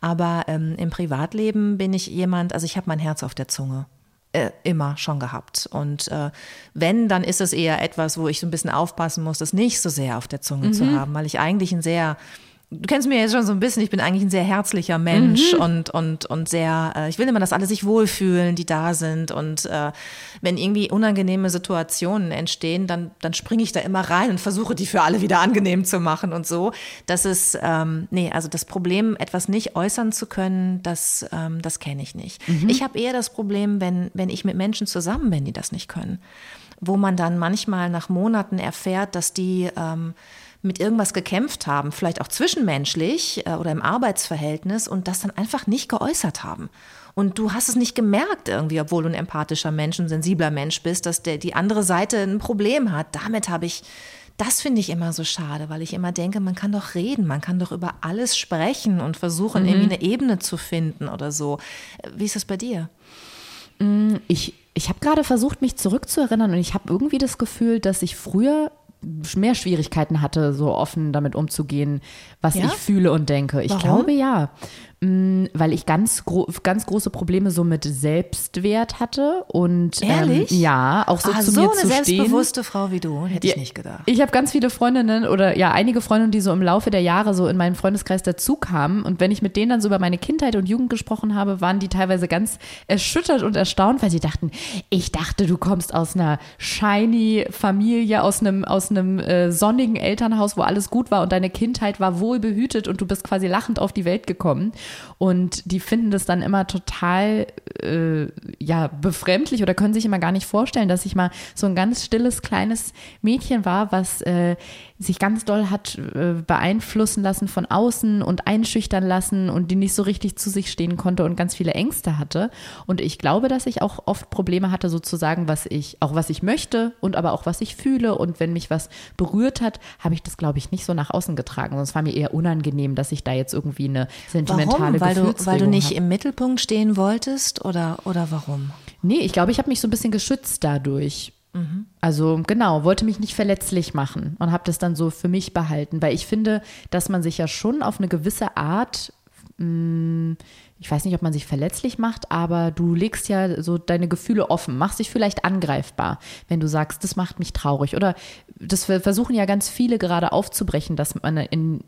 Aber ähm, im Privatleben bin ich jemand, also ich habe mein Herz auf der Zunge äh, immer schon gehabt. Und äh, wenn, dann ist es eher etwas, wo ich so ein bisschen aufpassen muss, das nicht so sehr auf der Zunge zu haben, weil ich eigentlich ein sehr Du kennst mich jetzt schon so ein bisschen, ich bin eigentlich ein sehr herzlicher Mensch und, und, und sehr, äh, ich will immer, dass alle sich wohlfühlen, die da sind. Und äh, wenn irgendwie unangenehme Situationen entstehen, dann, dann springe ich da immer rein und versuche, die für alle wieder angenehm zu machen und so. Das ist, ähm, nee, also das Problem, etwas nicht äußern zu können, das, ähm, das kenne ich nicht. Ich habe eher das Problem, wenn, wenn ich mit Menschen zusammen bin, die das nicht können. Wo man dann manchmal nach Monaten erfährt, dass die ähm, mit irgendwas gekämpft haben, vielleicht auch zwischenmenschlich äh, oder im Arbeitsverhältnis und das dann einfach nicht geäußert haben. Und du hast es nicht gemerkt irgendwie, obwohl du ein empathischer Mensch, ein sensibler Mensch bist, dass der, die andere Seite ein Problem hat. Damit habe ich, das finde ich immer so schade, weil ich immer denke, man kann doch reden, man kann doch über alles sprechen und versuchen, irgendwie eine Ebene zu finden oder so. Äh, Wie ist das bei dir? Ich, ich habe gerade versucht, mich zurückzuerinnern und ich habe irgendwie das Gefühl, dass ich früher mehr Schwierigkeiten hatte, so offen damit umzugehen, was Ja? ich fühle und denke. Ich Warum? glaube ja. Mm, Weil ich ganz, gro ganz große Probleme so mit Selbstwert hatte und Ehrlich? Ähm, ja, auch so ah, zu so mir eine zu stehen. selbstbewusste Frau wie du, hätte ich Ja, nicht gedacht. Ich habe ganz viele Freundinnen oder ja, einige Freundinnen, die so im Laufe der Jahre so in meinen Freundeskreis dazukamen. Und wenn ich mit denen dann so über meine Kindheit und Jugend gesprochen habe, waren die teilweise ganz erschüttert und erstaunt, weil sie dachten, ich dachte, du kommst aus einer shiny Familie, aus einem, aus einem äh, sonnigen Elternhaus, wo alles gut war und deine Kindheit war wohl behütet und du bist quasi lachend auf die Welt gekommen. Und die finden das dann immer total äh, ja befremdlich oder können sich immer gar nicht vorstellen, dass ich mal so ein ganz stilles kleines Mädchen war, was äh, sich ganz doll hat äh, beeinflussen lassen von außen und einschüchtern lassen und die nicht so richtig zu sich stehen konnte und ganz viele Ängste hatte. Und ich glaube, dass ich auch oft Probleme hatte, sozusagen, was ich, auch was ich möchte und aber auch was ich fühle. Und wenn mich was berührt hat, habe ich das, glaube ich, nicht so nach außen getragen. Sonst war mir eher unangenehm, dass ich da jetzt irgendwie eine sentimentale warum? Weil du, weil du nicht hab. im Mittelpunkt stehen wolltest oder, oder warum? Nee, ich glaube, ich habe mich so ein bisschen geschützt dadurch. Also genau, wollte mich nicht verletzlich machen und habe das dann so für mich behalten, weil ich finde, dass man sich ja schon auf eine gewisse Art mh, ich weiß nicht, ob man sich verletzlich macht, aber du legst ja so deine Gefühle offen, machst dich vielleicht angreifbar, wenn du sagst, das macht mich traurig. Oder das versuchen ja ganz viele gerade aufzubrechen, dass man in,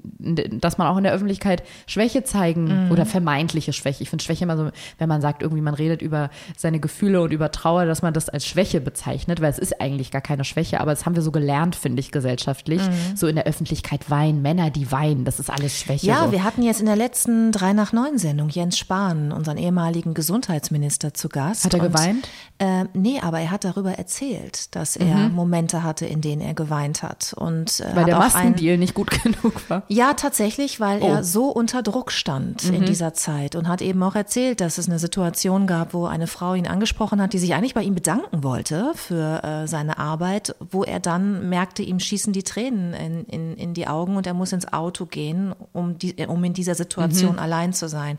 dass man auch in der Öffentlichkeit Schwäche zeigen mhm. oder vermeintliche Schwäche. Ich finde Schwäche immer so, wenn man sagt, irgendwie man redet über seine Gefühle und über Trauer, dass man das als Schwäche bezeichnet, weil es ist eigentlich gar keine Schwäche, aber das haben wir so gelernt, finde ich, gesellschaftlich. Mhm. So in der Öffentlichkeit weinen, Männer, die weinen, das ist alles Schwäche. Ja, so. wir hatten jetzt in der letzten 3 nach 9 Sendung Jens Spahn, unseren ehemaligen Gesundheitsminister, zu Gast. Hat er geweint? Und, äh, nee, aber er hat darüber erzählt, dass er mhm. Momente hatte, in denen er geweint hat. Und, äh, weil der Maskendeal nicht gut genug war. Ja, tatsächlich, weil oh. er so unter Druck stand mhm. in dieser Zeit und hat eben auch erzählt, dass es eine Situation gab, wo eine Frau ihn angesprochen hat, die sich eigentlich bei ihm bedanken wollte für äh, seine Arbeit, wo er dann merkte, ihm schießen die Tränen in, in, in die Augen und er muss ins Auto gehen, um, die, um in dieser Situation mhm. allein zu sein.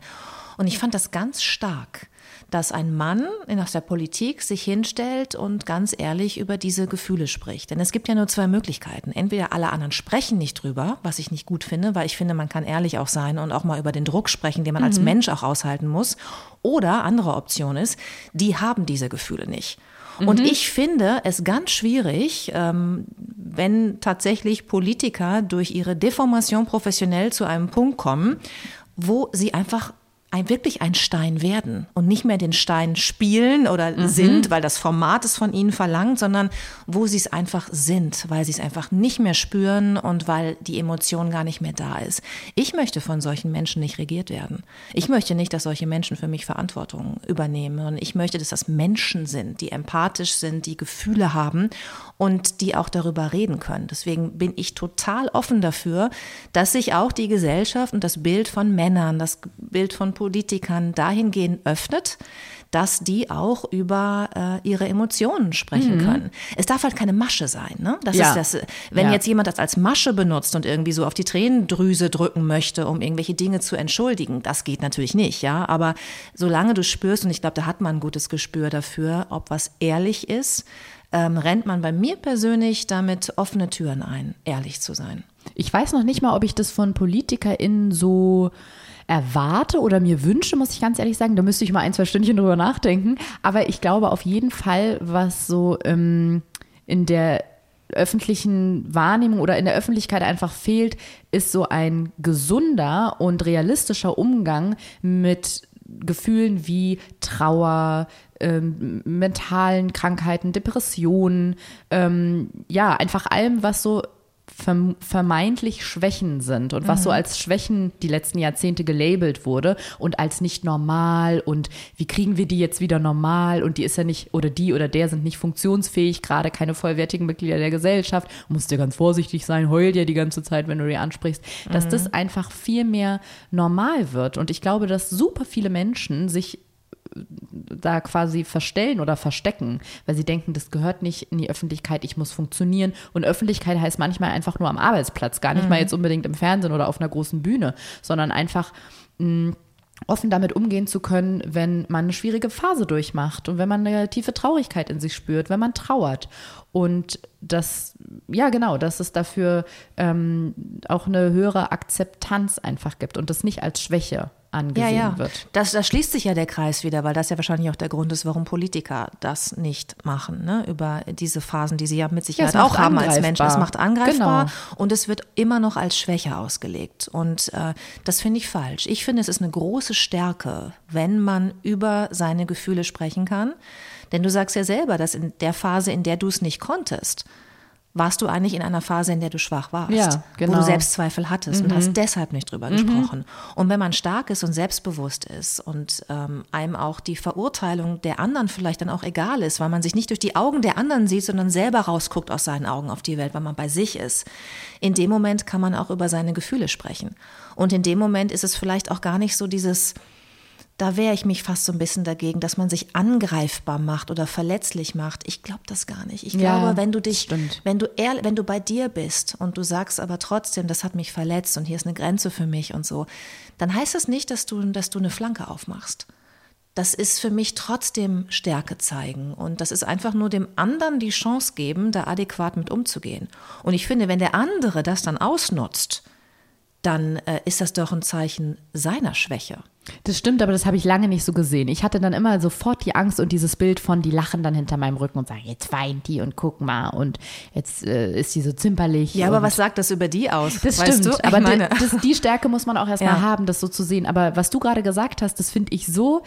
Und ich fand das ganz stark, dass ein Mann aus der Politik sich hinstellt und ganz ehrlich über diese Gefühle spricht. Denn es gibt ja nur zwei Möglichkeiten. Entweder alle anderen sprechen nicht drüber, was ich nicht gut finde, weil ich finde, man kann ehrlich auch sein und auch mal über den Druck sprechen, den man mhm. als Mensch auch aushalten muss. Oder andere Option ist, die haben diese Gefühle nicht. Und mhm. ich finde es ganz schwierig, ähm, wenn tatsächlich Politiker durch ihre Deformation professionell zu einem Punkt kommen, wo sie einfach ein, wirklich ein Stein werden und nicht mehr den Stein spielen oder mhm. sind, weil das Format es von ihnen verlangt, sondern wo sie es einfach sind, weil sie es einfach nicht mehr spüren und weil die Emotion gar nicht mehr da ist. Ich möchte von solchen Menschen nicht regiert werden. Ich möchte nicht, dass solche Menschen für mich Verantwortung übernehmen und ich möchte, dass das Menschen sind, die empathisch sind, die Gefühle haben und die auch darüber reden können. Deswegen bin ich total offen dafür, dass sich auch die Gesellschaft und das Bild von Männern, das Bild von Politikern dahingehend öffnet, dass die auch über äh, ihre Emotionen sprechen mhm. können. Es darf halt keine Masche sein. Ne? Das ja. ist das, wenn ja. jetzt jemand das als Masche benutzt und irgendwie so auf die Tränendrüse drücken möchte, um irgendwelche Dinge zu entschuldigen, das geht natürlich nicht, ja. Aber solange du spürst, und ich glaube, da hat man ein gutes Gespür dafür, ob was ehrlich ist, ähm, rennt man bei mir persönlich damit offene Türen ein, ehrlich zu sein. Ich weiß noch nicht mal, ob ich das von PolitikerInnen so erwarte oder mir wünsche, muss ich ganz ehrlich sagen. Da müsste ich mal ein, zwei Stündchen drüber nachdenken. Aber ich glaube auf jeden Fall, was so ähm, in der öffentlichen Wahrnehmung oder in der Öffentlichkeit einfach fehlt, ist so ein gesunder und realistischer Umgang mit Gefühlen wie Trauer, ähm, mentalen Krankheiten, Depressionen, ähm, ja, einfach allem, was so vermeintlich Schwächen sind und was mhm. so als Schwächen die letzten Jahrzehnte gelabelt wurde und als nicht normal und wie kriegen wir die jetzt wieder normal und die ist ja nicht oder die oder der sind nicht funktionsfähig, gerade keine vollwertigen Mitglieder der Gesellschaft, musst ja ganz vorsichtig sein, heult ja die ganze Zeit, wenn du die ansprichst, dass mhm. das einfach viel mehr normal wird und ich glaube, dass super viele Menschen sich da quasi verstellen oder verstecken, weil sie denken, das gehört nicht in die Öffentlichkeit, ich muss funktionieren. Und Öffentlichkeit heißt manchmal einfach nur am Arbeitsplatz, gar nicht mhm. mal jetzt unbedingt im Fernsehen oder auf einer großen Bühne, sondern einfach mh, mm, offen damit umgehen zu können, wenn man eine schwierige Phase durchmacht und wenn man eine tiefe Traurigkeit in sich spürt, wenn man trauert. Und das, ja genau, dass es dafür ähm, auch eine höhere Akzeptanz einfach gibt und das nicht als Schwäche angesehen ja, ja. wird. Das, das schließt sich ja der Kreis wieder, weil das ja wahrscheinlich auch der Grund ist, warum Politiker das nicht machen, ne? über diese Phasen, die sie ja mit Sicherheit ja, auch haben als Menschen. Es macht angreifbar genau. und es wird immer noch als Schwäche ausgelegt. Und äh, das finde ich falsch. Ich finde, es ist eine große Stärke, wenn man über seine Gefühle sprechen kann. Denn du sagst ja selber, dass in der Phase, in der du es nicht konntest, warst du eigentlich in einer Phase, in der du schwach warst, Ja, wo genau. du Selbstzweifel hattest und hast deshalb nicht drüber gesprochen. Und wenn man stark ist und selbstbewusst ist und ähm, einem auch die Verurteilung der anderen vielleicht dann auch egal ist, weil man sich nicht durch die Augen der anderen sieht, sondern selber rausguckt aus seinen Augen auf die Welt, weil man bei sich ist, in dem Moment kann man auch über seine Gefühle sprechen. Und in dem Moment ist es vielleicht auch gar nicht so dieses da wehre ich mich fast so ein bisschen dagegen, dass man sich angreifbar macht oder verletzlich macht. Ich glaube das gar nicht. Ich Ja, glaube, wenn du dich, stimmt. wenn du ehrlich, wenn du bei dir bist und du sagst aber trotzdem, das hat mich verletzt und hier ist eine Grenze für mich und so, dann heißt das nicht, dass du, dass du eine Flanke aufmachst. Das ist für mich trotzdem Stärke zeigen und das ist einfach nur dem anderen die Chance geben, da adäquat mit umzugehen. Und ich finde, wenn der andere das dann ausnutzt, dann äh, ist das doch ein Zeichen seiner Schwäche. Das stimmt, aber das habe ich lange nicht so gesehen. Ich hatte dann immer sofort die Angst und dieses Bild von, die lachen dann hinter meinem Rücken und sagen, jetzt weint die und guck mal und jetzt äh, ist die so zimperlich. Ja, aber was sagt das über die aus? Das stimmt, du? Aber die, das, die Stärke muss man auch erstmal Ja. haben, das so zu sehen. Aber was du gerade gesagt hast, das finde ich so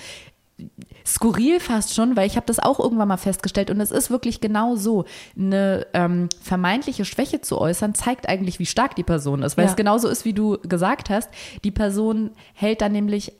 skurril fast schon, weil ich habe das auch irgendwann mal festgestellt und es ist wirklich genau so. Eine ähm, vermeintliche Schwäche zu äußern, zeigt eigentlich, wie stark die Person ist, weil Ja. es genauso ist, wie du gesagt hast. Die Person hält dann nämlich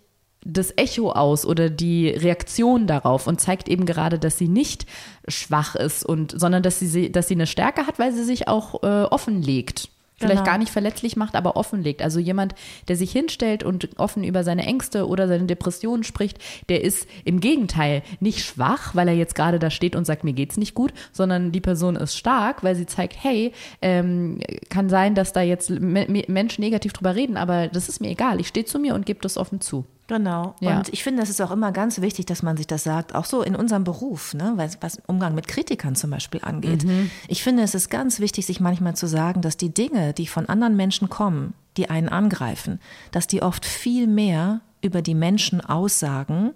das Echo aus oder die Reaktion darauf und zeigt eben gerade, dass sie nicht schwach ist und sondern dass sie dass sie eine Stärke hat, weil sie sich auch äh, offenlegt. Vielleicht Genau. gar nicht verletzlich macht, aber offenlegt. Also jemand, der sich hinstellt und offen über seine Ängste oder seine Depressionen spricht, der ist im Gegenteil nicht schwach, weil er jetzt gerade da steht und sagt, mir geht's nicht gut, sondern die Person ist stark, weil sie zeigt, hey, ähm, kann sein, dass da jetzt Me Me- Menschen negativ drüber reden, aber das ist mir egal. Ich stehe zu mir und gebe das offen zu. Genau. Ja. Und ich finde, es ist auch immer ganz wichtig, dass man sich das sagt, auch so in unserem Beruf, ne, was, was Umgang mit Kritikern zum Beispiel angeht. Ich finde, es ist ganz wichtig, sich manchmal zu sagen, dass die Dinge, die von anderen Menschen kommen, die einen angreifen, dass die oft viel mehr über die Menschen aussagen,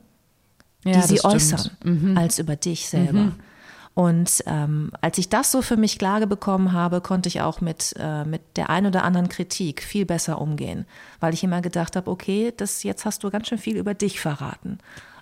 die Ja, sie stimmt. äußern, als über dich selber. Und ähm, als ich das so für mich klar bekommen habe, konnte ich auch mit, äh, mit der ein oder anderen Kritik viel besser umgehen, weil ich immer gedacht habe, okay, das jetzt hast du ganz schön viel über dich verraten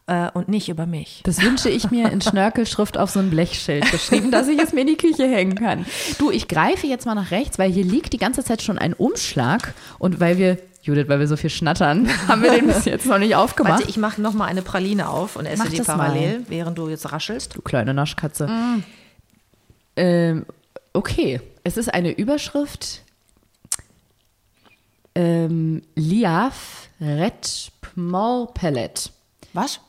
äh, und nicht über mich. Das wünsche ich mir in Schnörkelschrift auf so ein Blechschild geschrieben, dass ich es mir in die Küche hängen kann. Du, ich greife jetzt mal nach rechts, weil hier liegt die ganze Zeit schon ein Umschlag und weil wir, Judith, weil wir so viel schnattern, haben wir den bis jetzt noch nicht aufgemacht. Warte, ich mache noch mal eine Praline auf und esse Mach die parallel, während du jetzt raschelst. du kleine Naschkatze. Ähm, okay, es ist eine Überschrift. Ähm, Liaf Red Pellet. Was?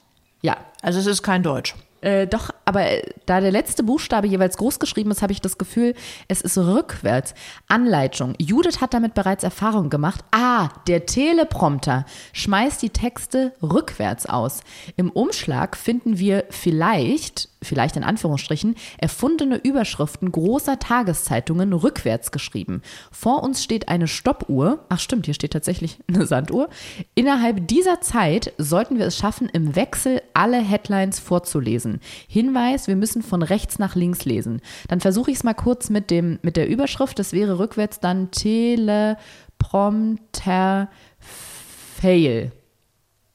Ja, Also es ist kein Deutsch. Äh, doch, aber äh, da der letzte Buchstabe jeweils groß geschrieben ist, habe ich das Gefühl, es ist rückwärts. Anleitung. Judith hat damit bereits Erfahrung gemacht. Ah, der Teleprompter schmeißt die Texte rückwärts aus. Im Umschlag finden wir vielleicht, vielleicht in Anführungsstrichen, erfundene Überschriften großer Tageszeitungen rückwärts geschrieben. Vor uns steht eine Stoppuhr. Ach stimmt, hier steht tatsächlich eine Sanduhr. Innerhalb dieser Zeit sollten wir es schaffen, im Wechsel alle Headlines vorzulesen. Hinweis, wir müssen von rechts nach links lesen. Dann versuche ich es mal kurz mit, dem, mit der Überschrift. Das wäre rückwärts dann Teleprompter Fail.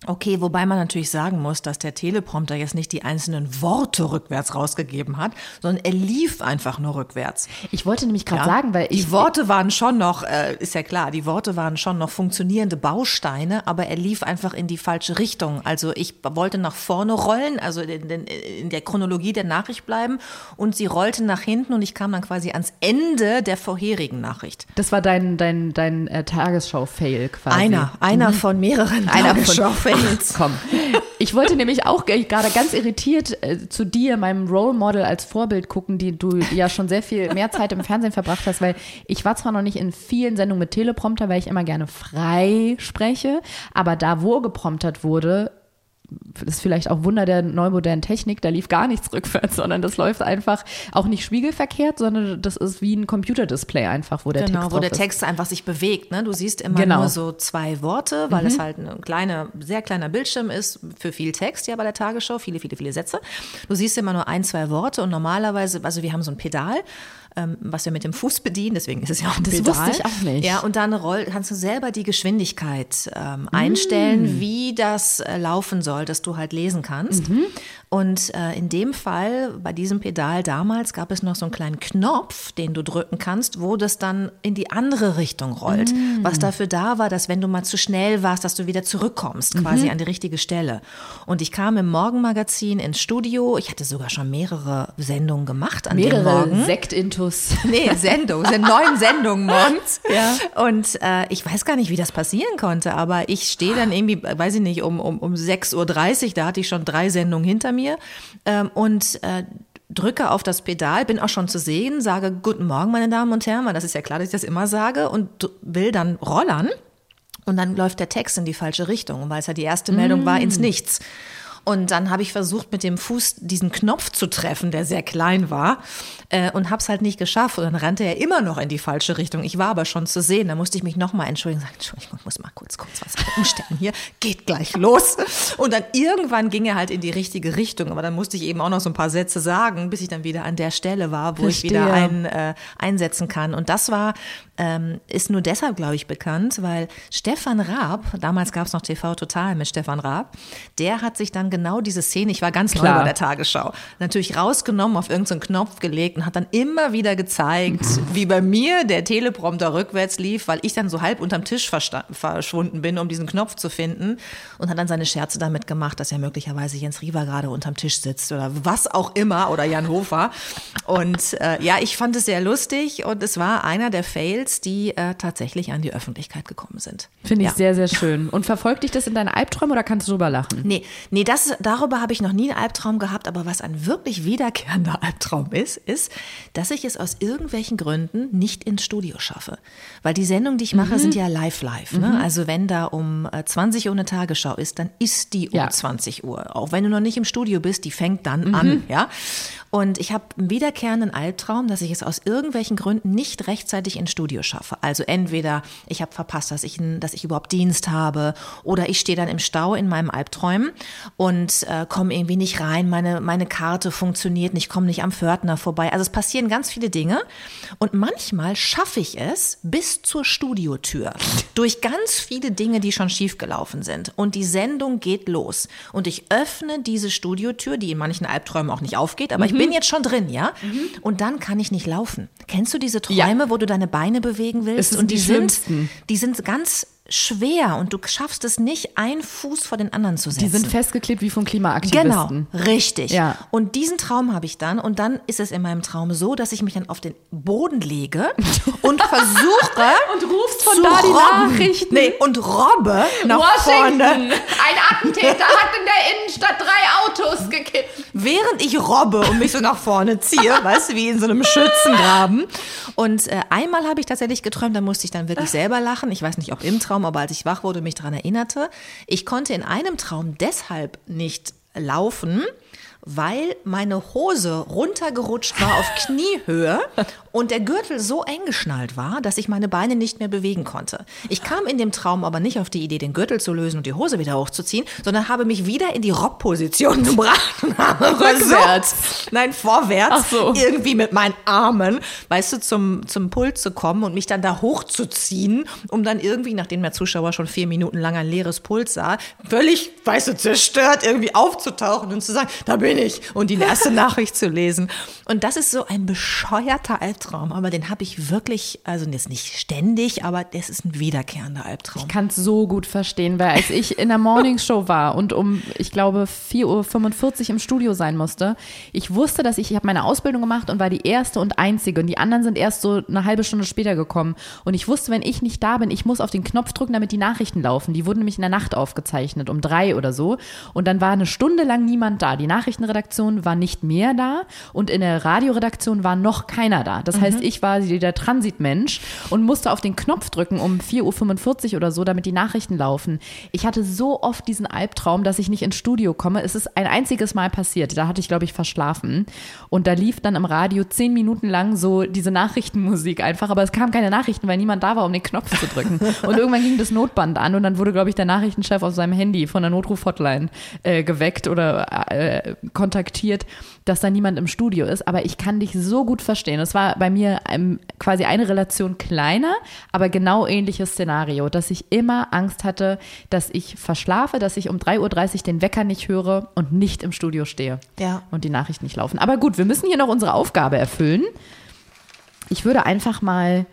Okay, wobei man natürlich sagen muss, dass der Teleprompter jetzt nicht die einzelnen Worte rückwärts rausgegeben hat, sondern er lief einfach nur rückwärts. Ich wollte nämlich gerade Ja? sagen, weil die ich Worte waren schon noch, äh, ist ja klar, die Worte waren schon noch funktionierende Bausteine, aber er lief einfach in die falsche Richtung. Also ich wollte nach vorne rollen, also in, in, in der Chronologie der Nachricht bleiben und sie rollte nach hinten und ich kam dann quasi ans Ende der vorherigen Nachricht. das war dein, dein, dein äh, Tagesschau-Fail quasi. Einer, einer von mehreren Einer von Tagesschau-Fails. Ach, komm. Ich wollte nämlich auch gerade ganz irritiert äh, zu dir, meinem Role Model als Vorbild gucken, die du ja schon sehr viel mehr Zeit im Fernsehen verbracht hast, weil ich war zwar noch nicht in vielen Sendungen mit Teleprompter, weil ich immer gerne frei spreche, aber da, wo gepromptert wurde, das ist vielleicht auch Wunder der neumodernen Technik, da lief gar nichts rückwärts, sondern das läuft einfach auch nicht spiegelverkehrt, sondern das ist wie ein Computerdisplay einfach, wo der Genau, Text wo der ist. Text einfach sich bewegt. Ne? Du siehst immer Genau. nur so zwei Worte, weil es halt ein kleiner, sehr kleiner Bildschirm ist für viel Text ja bei der Tagesschau, viele, viele, viele Sätze. Du siehst immer nur ein, zwei Worte und normalerweise, also wir haben so ein Pedal ähm, was wir mit dem Fuß bedienen, deswegen ist es ja auch ein Das Pedal. wusste ich auch nicht. Ja, und dann roll, kannst du selber die Geschwindigkeit ähm, einstellen, wie das äh, laufen soll, dass du halt lesen kannst. Und äh, in dem Fall, bei diesem Pedal damals, gab es noch so einen kleinen Knopf, den du drücken kannst, wo das dann in die andere Richtung rollt. Was dafür da war, dass wenn du mal zu schnell warst, dass du wieder zurückkommst, quasi an die richtige Stelle. Und ich kam im Morgenmagazin ins Studio. Ich hatte sogar schon mehrere Sendungen gemacht an dem Mehrere Morgen. Sektintus. Nee, Sendung, es sind neun Sendungen morgens. Ja. Und äh, ich weiß gar nicht, wie das passieren konnte, aber ich stehe dann irgendwie, weiß ich nicht, um, um, um 6.30 Uhr, da hatte ich schon drei Sendungen hinter mir ähm, und äh, drücke auf das Pedal, bin auch schon zu sehen, sage Guten Morgen, meine Damen und Herren, weil das ist ja klar, dass ich das immer sage und will dann rollern. Und dann läuft der Text in die falsche Richtung, weil es ja die erste Meldung war ins Nichts. Und dann habe ich versucht, mit dem Fuß diesen Knopf zu treffen, der sehr klein war, äh, und habe es halt nicht geschafft. Und dann rannte er immer noch in die falsche Richtung. Ich war aber schon zu sehen. Da musste ich mich nochmal entschuldigen. Sagen, Entschuldigung, ich muss mal kurz, kurz was umstellen hier. Geht gleich los. Und dann irgendwann ging er halt in die richtige Richtung. Aber dann musste ich eben auch noch so ein paar Sätze sagen, bis ich dann wieder an der Stelle war, wo ich wieder Verstehe. ein, äh, einsetzen kann. Und das war, ähm, ist nur deshalb, glaube ich, bekannt, weil Stefan Raab, damals gab es noch TV Total mit Stefan Raab, der hat sich dann genau diese Szene, ich war ganz neu Klar. bei der Tagesschau, natürlich rausgenommen, auf irgendeinen Knopf gelegt und hat dann immer wieder gezeigt, wie bei mir der Teleprompter rückwärts lief, weil ich dann so halb unterm Tisch verschwunden bin, um diesen Knopf zu finden und hat dann seine Scherze damit gemacht, dass ja möglicherweise Jens Riva gerade unterm Tisch sitzt oder was auch immer oder Jan Hofer. Und äh, ja, ich fand es sehr lustig und es war einer der Fails, die äh, tatsächlich an die Öffentlichkeit gekommen sind. Finde ich ja. sehr, sehr schön. Und verfolgt dich das in deinen Albträumen oder kannst du drüber lachen? Nee, nee, das, darüber habe ich noch nie einen Albtraum gehabt, aber was ein wirklich wiederkehrender Albtraum ist, ist, dass ich es aus irgendwelchen Gründen nicht ins Studio schaffe. Weil die Sendungen, die ich mache, sind ja live live. Ne? Also wenn da um äh, 20 Uhr eine Tagesschau ist, dann ist die um Ja. 20 Uhr. Auch wenn du noch nicht im Studio bist, die fängt dann an, ja. Und ich habe einen wiederkehrenden Albtraum, dass ich es aus irgendwelchen Gründen nicht rechtzeitig ins Studio schaffe. Also entweder ich habe verpasst, dass ich, dass ich überhaupt Dienst habe oder ich stehe dann im Stau in meinem Albträumen und äh, komme irgendwie nicht rein, meine, meine Karte funktioniert nicht, komme nicht am Pförtner vorbei. Also es passieren ganz viele Dinge und manchmal schaffe ich es bis zur Studiotür durch ganz viele Dinge, die schon schiefgelaufen sind. Und die Sendung geht los und ich öffne diese Studiotür, die in manchen Albträumen auch nicht aufgeht, aber ich bin jetzt schon drin, ja? Und dann kann ich nicht laufen. Kennst du diese Träume, wo du deine Beine bewegen willst? Und die, die sind, die sind ganz schwer und du schaffst es nicht, einen Fuß vor den anderen zu setzen. Die sind festgeklebt wie von Klimaaktivisten. Genau, richtig. Ja. Und diesen Traum habe ich dann und dann ist es in meinem Traum so, dass ich mich dann auf den Boden lege und versuche Und rufst von da die robben. Nachrichten. Nee, und robbe nach vorne, Ein Attentäter hat in der Innenstadt drei Autos gekippt. während ich robbe und mich so nach vorne ziehe, weißt du, wie in so einem Schützengraben. Und äh, einmal habe ich tatsächlich geträumt, da musste ich dann wirklich selber lachen. Ich weiß nicht, ob im Traum, aber als ich wach wurde, mich daran erinnerte. Ich konnte in einem Traum deshalb nicht laufen, weil meine Hose runtergerutscht war auf Kniehöhe und der Gürtel so eng geschnallt war, dass ich meine Beine nicht mehr bewegen konnte. Ich kam in dem Traum aber nicht auf die Idee, den Gürtel zu lösen und die Hose wieder hochzuziehen, sondern habe mich wieder in die Robbposition gebracht und habe Rückwärts. nein, vorwärts, so. irgendwie mit meinen Armen, weißt du, zum, zum Pult zu kommen und mich dann da hochzuziehen, um dann irgendwie, nachdem der Zuschauer schon vier Minuten lang ein leeres Pult sah, völlig, weißt du, zerstört irgendwie aufzutauchen und zu sagen, da bin ich und die erste Nachricht zu lesen. Und das ist so ein bescheuerter Albtraum, aber den habe ich wirklich, also jetzt nicht ständig, aber das ist ein wiederkehrender Albtraum. Ich kann es so gut verstehen, weil als ich in der Morningshow war und um, ich glaube, 4.45 Uhr im Studio sein musste, ich wusste, dass ich, ich habe meine Ausbildung gemacht und war die erste und einzige und die anderen sind erst so eine halbe Stunde später gekommen. Und ich wusste, wenn ich nicht da bin, ich muss auf den Knopf drücken, damit die Nachrichten laufen. Die wurden nämlich in der Nacht aufgezeichnet, um drei oder so. Und dann war eine Stunde lang niemand da. Die Nachrichtenredaktion war nicht mehr da und in der Radioredaktion war noch keiner da. Das heißt, ich war der Transitmensch und musste auf den Knopf drücken um 4.45 Uhr oder so, damit die Nachrichten laufen. Ich hatte so oft diesen Albtraum, dass ich nicht ins Studio komme. Es ist ein einziges Mal passiert. Da hatte ich, glaube ich, verschlafen. Und da lief dann im Radio zehn Minuten lang so diese Nachrichtenmusik einfach. Aber es kamen keine Nachrichten, weil niemand da war, um den Knopf zu drücken. Und irgendwann ging das Notband an und dann wurde, glaube ich, der Nachrichtenchef auf seinem Handy von der Notruf-Hotline äh, geweckt oder äh, kontaktiert, dass da niemand im Studio ist. Aber ich kann dich so gut verstehen. Es war bei mir quasi eine Relation kleiner, aber genau ähnliches Szenario, dass ich immer Angst hatte, dass ich verschlafe, dass ich um 3.30 Uhr den Wecker nicht höre und nicht im Studio stehe. Ja. Und die Nachrichten nicht laufen. Aber gut, wir müssen hier noch unsere Aufgabe erfüllen. Ich würde einfach mal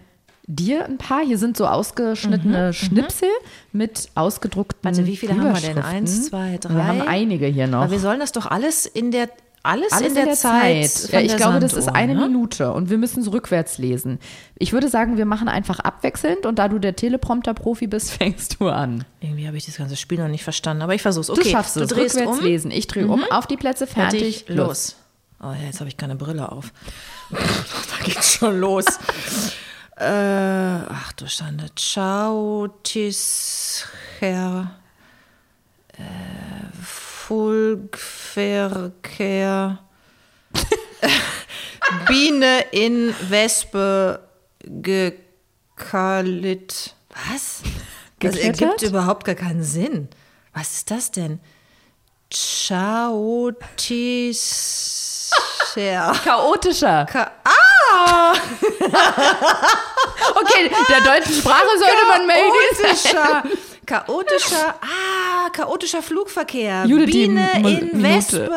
dir ein paar, hier sind so ausgeschnittene Schnipsel mit ausgedruckten Mhm, Warte, wie viele haben wir denn? Eins, zwei, drei? Wir haben einige hier noch. Aber wir sollen das doch alles in der alles, Alles in der, Zeit. von Ja, ich der glaube, das ist Sanduhr, eine ne? Minute und wir müssen es rückwärts lesen. Ich würde sagen, wir machen einfach abwechselnd und da du der Teleprompter-Profi bist, fängst du an. Irgendwie habe ich das ganze Spiel noch nicht verstanden, aber ich versuch's. Du Okay, schaffst du es. drehst rückwärts um. Mhm. lesen. Ich drehe um. Auf die Plätze, fertig, Fertig, los. Oh ja, jetzt habe ich keine Brille auf. da geht's schon los. äh, ach du Schande. Ciao, tis. Äh, Fulgverkehr. Biene in Wespe gekalit. Was? Das Geklettert? ergibt überhaupt gar keinen Sinn. Was ist das denn? Chaotischer. Chaotischer. Ka ah! Okay, der deutschen Sprache sollte man Mayday Chaotischer. Ah, chaotischer Flugverkehr. Judith, Biene in Minute. Wespe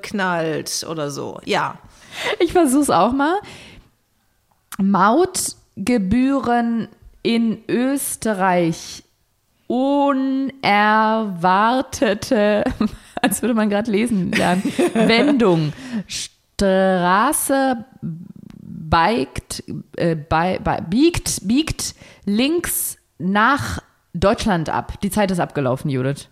geknallt oder so. Ja. Ich versuch's auch mal. Mautgebühren in Österreich. Unerwartete, als würde man gerade lesen lernen. Wendung. Straße biegt, äh, bei, bei, biegt, biegt links nach Deutschland ab. Die Zeit ist abgelaufen, Judith.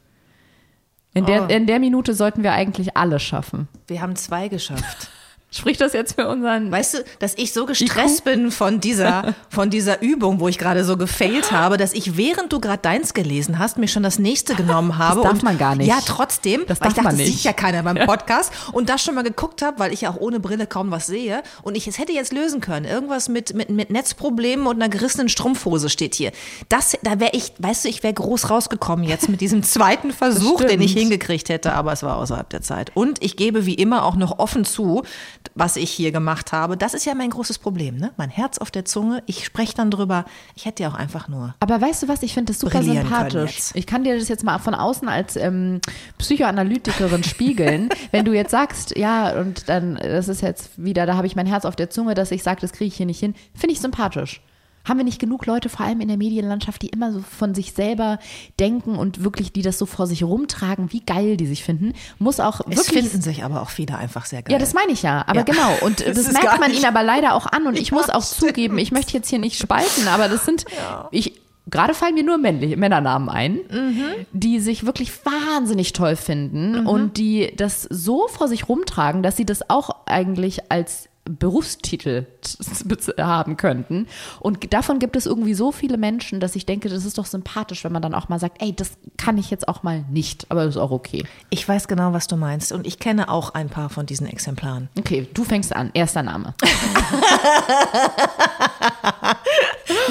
In der, Oh. in der Minute sollten wir eigentlich alle schaffen. Wir haben zwei geschafft. Spricht das jetzt für unseren Weißt du, dass ich so gestresst bin von dieser, von dieser Übung, wo ich gerade so gefailt habe, dass ich, während du gerade deins gelesen hast, mir schon das nächste genommen habe. darf und, man gar nicht. Ja, trotzdem. Das weil ich darf dachte, man das nicht. sieht ja keiner beim Podcast. Und das schon mal geguckt habe, weil ich ja auch ohne Brille kaum was sehe. Und ich es hätte jetzt lösen können. Irgendwas mit, mit, mit Netzproblemen und einer gerissenen Strumpfhose steht hier. Das, da wäre ich, weißt du, ich wäre groß rausgekommen jetzt mit diesem zweiten Versuch, den ich hingekriegt hätte, aber es war außerhalb der Zeit. Und ich gebe wie immer auch noch offen zu, was ich hier gemacht habe. Das ist ja mein großes Problem, ne? Mein Herz auf der Zunge. Ich spreche dann drüber. Ich hätte ja auch einfach nur. Aber weißt du was, ich finde das super sympathisch. Ich kann dir das jetzt mal von außen als ähm, Psychoanalytikerin spiegeln. Wenn du jetzt sagst, ja, und dann, das ist jetzt wieder, da habe ich mein Herz auf der Zunge, dass ich sage, das kriege ich hier nicht hin, finde ich sympathisch. Haben wir nicht genug Leute, vor allem in der Medienlandschaft, die immer so von sich selber denken und wirklich, die das so vor sich rumtragen, wie geil die sich finden, muss auch Es wirklich finden sich aber auch viele einfach sehr geil. Ja, das meine ich ja. Aber Ja. genau. Und Das das, gar merkt man ihnen aber leider auch an. Und ich Ja, muss auch stimmt. zugeben, ich möchte jetzt hier nicht spalten, aber das sind, ich, gerade fallen mir nur männliche, Männernamen ein, Mhm. die sich wirklich wahnsinnig toll finden und die das so vor sich rumtragen, dass sie das auch eigentlich als Berufstitel haben könnten. Und davon gibt es irgendwie so viele Menschen, dass ich denke, das ist doch sympathisch, wenn man dann auch mal sagt, ey, das kann ich jetzt auch mal nicht, aber das ist auch okay. Ich weiß genau, was du meinst. Und ich kenne auch ein paar von diesen Exemplaren. Okay, du fängst an. Erster Name.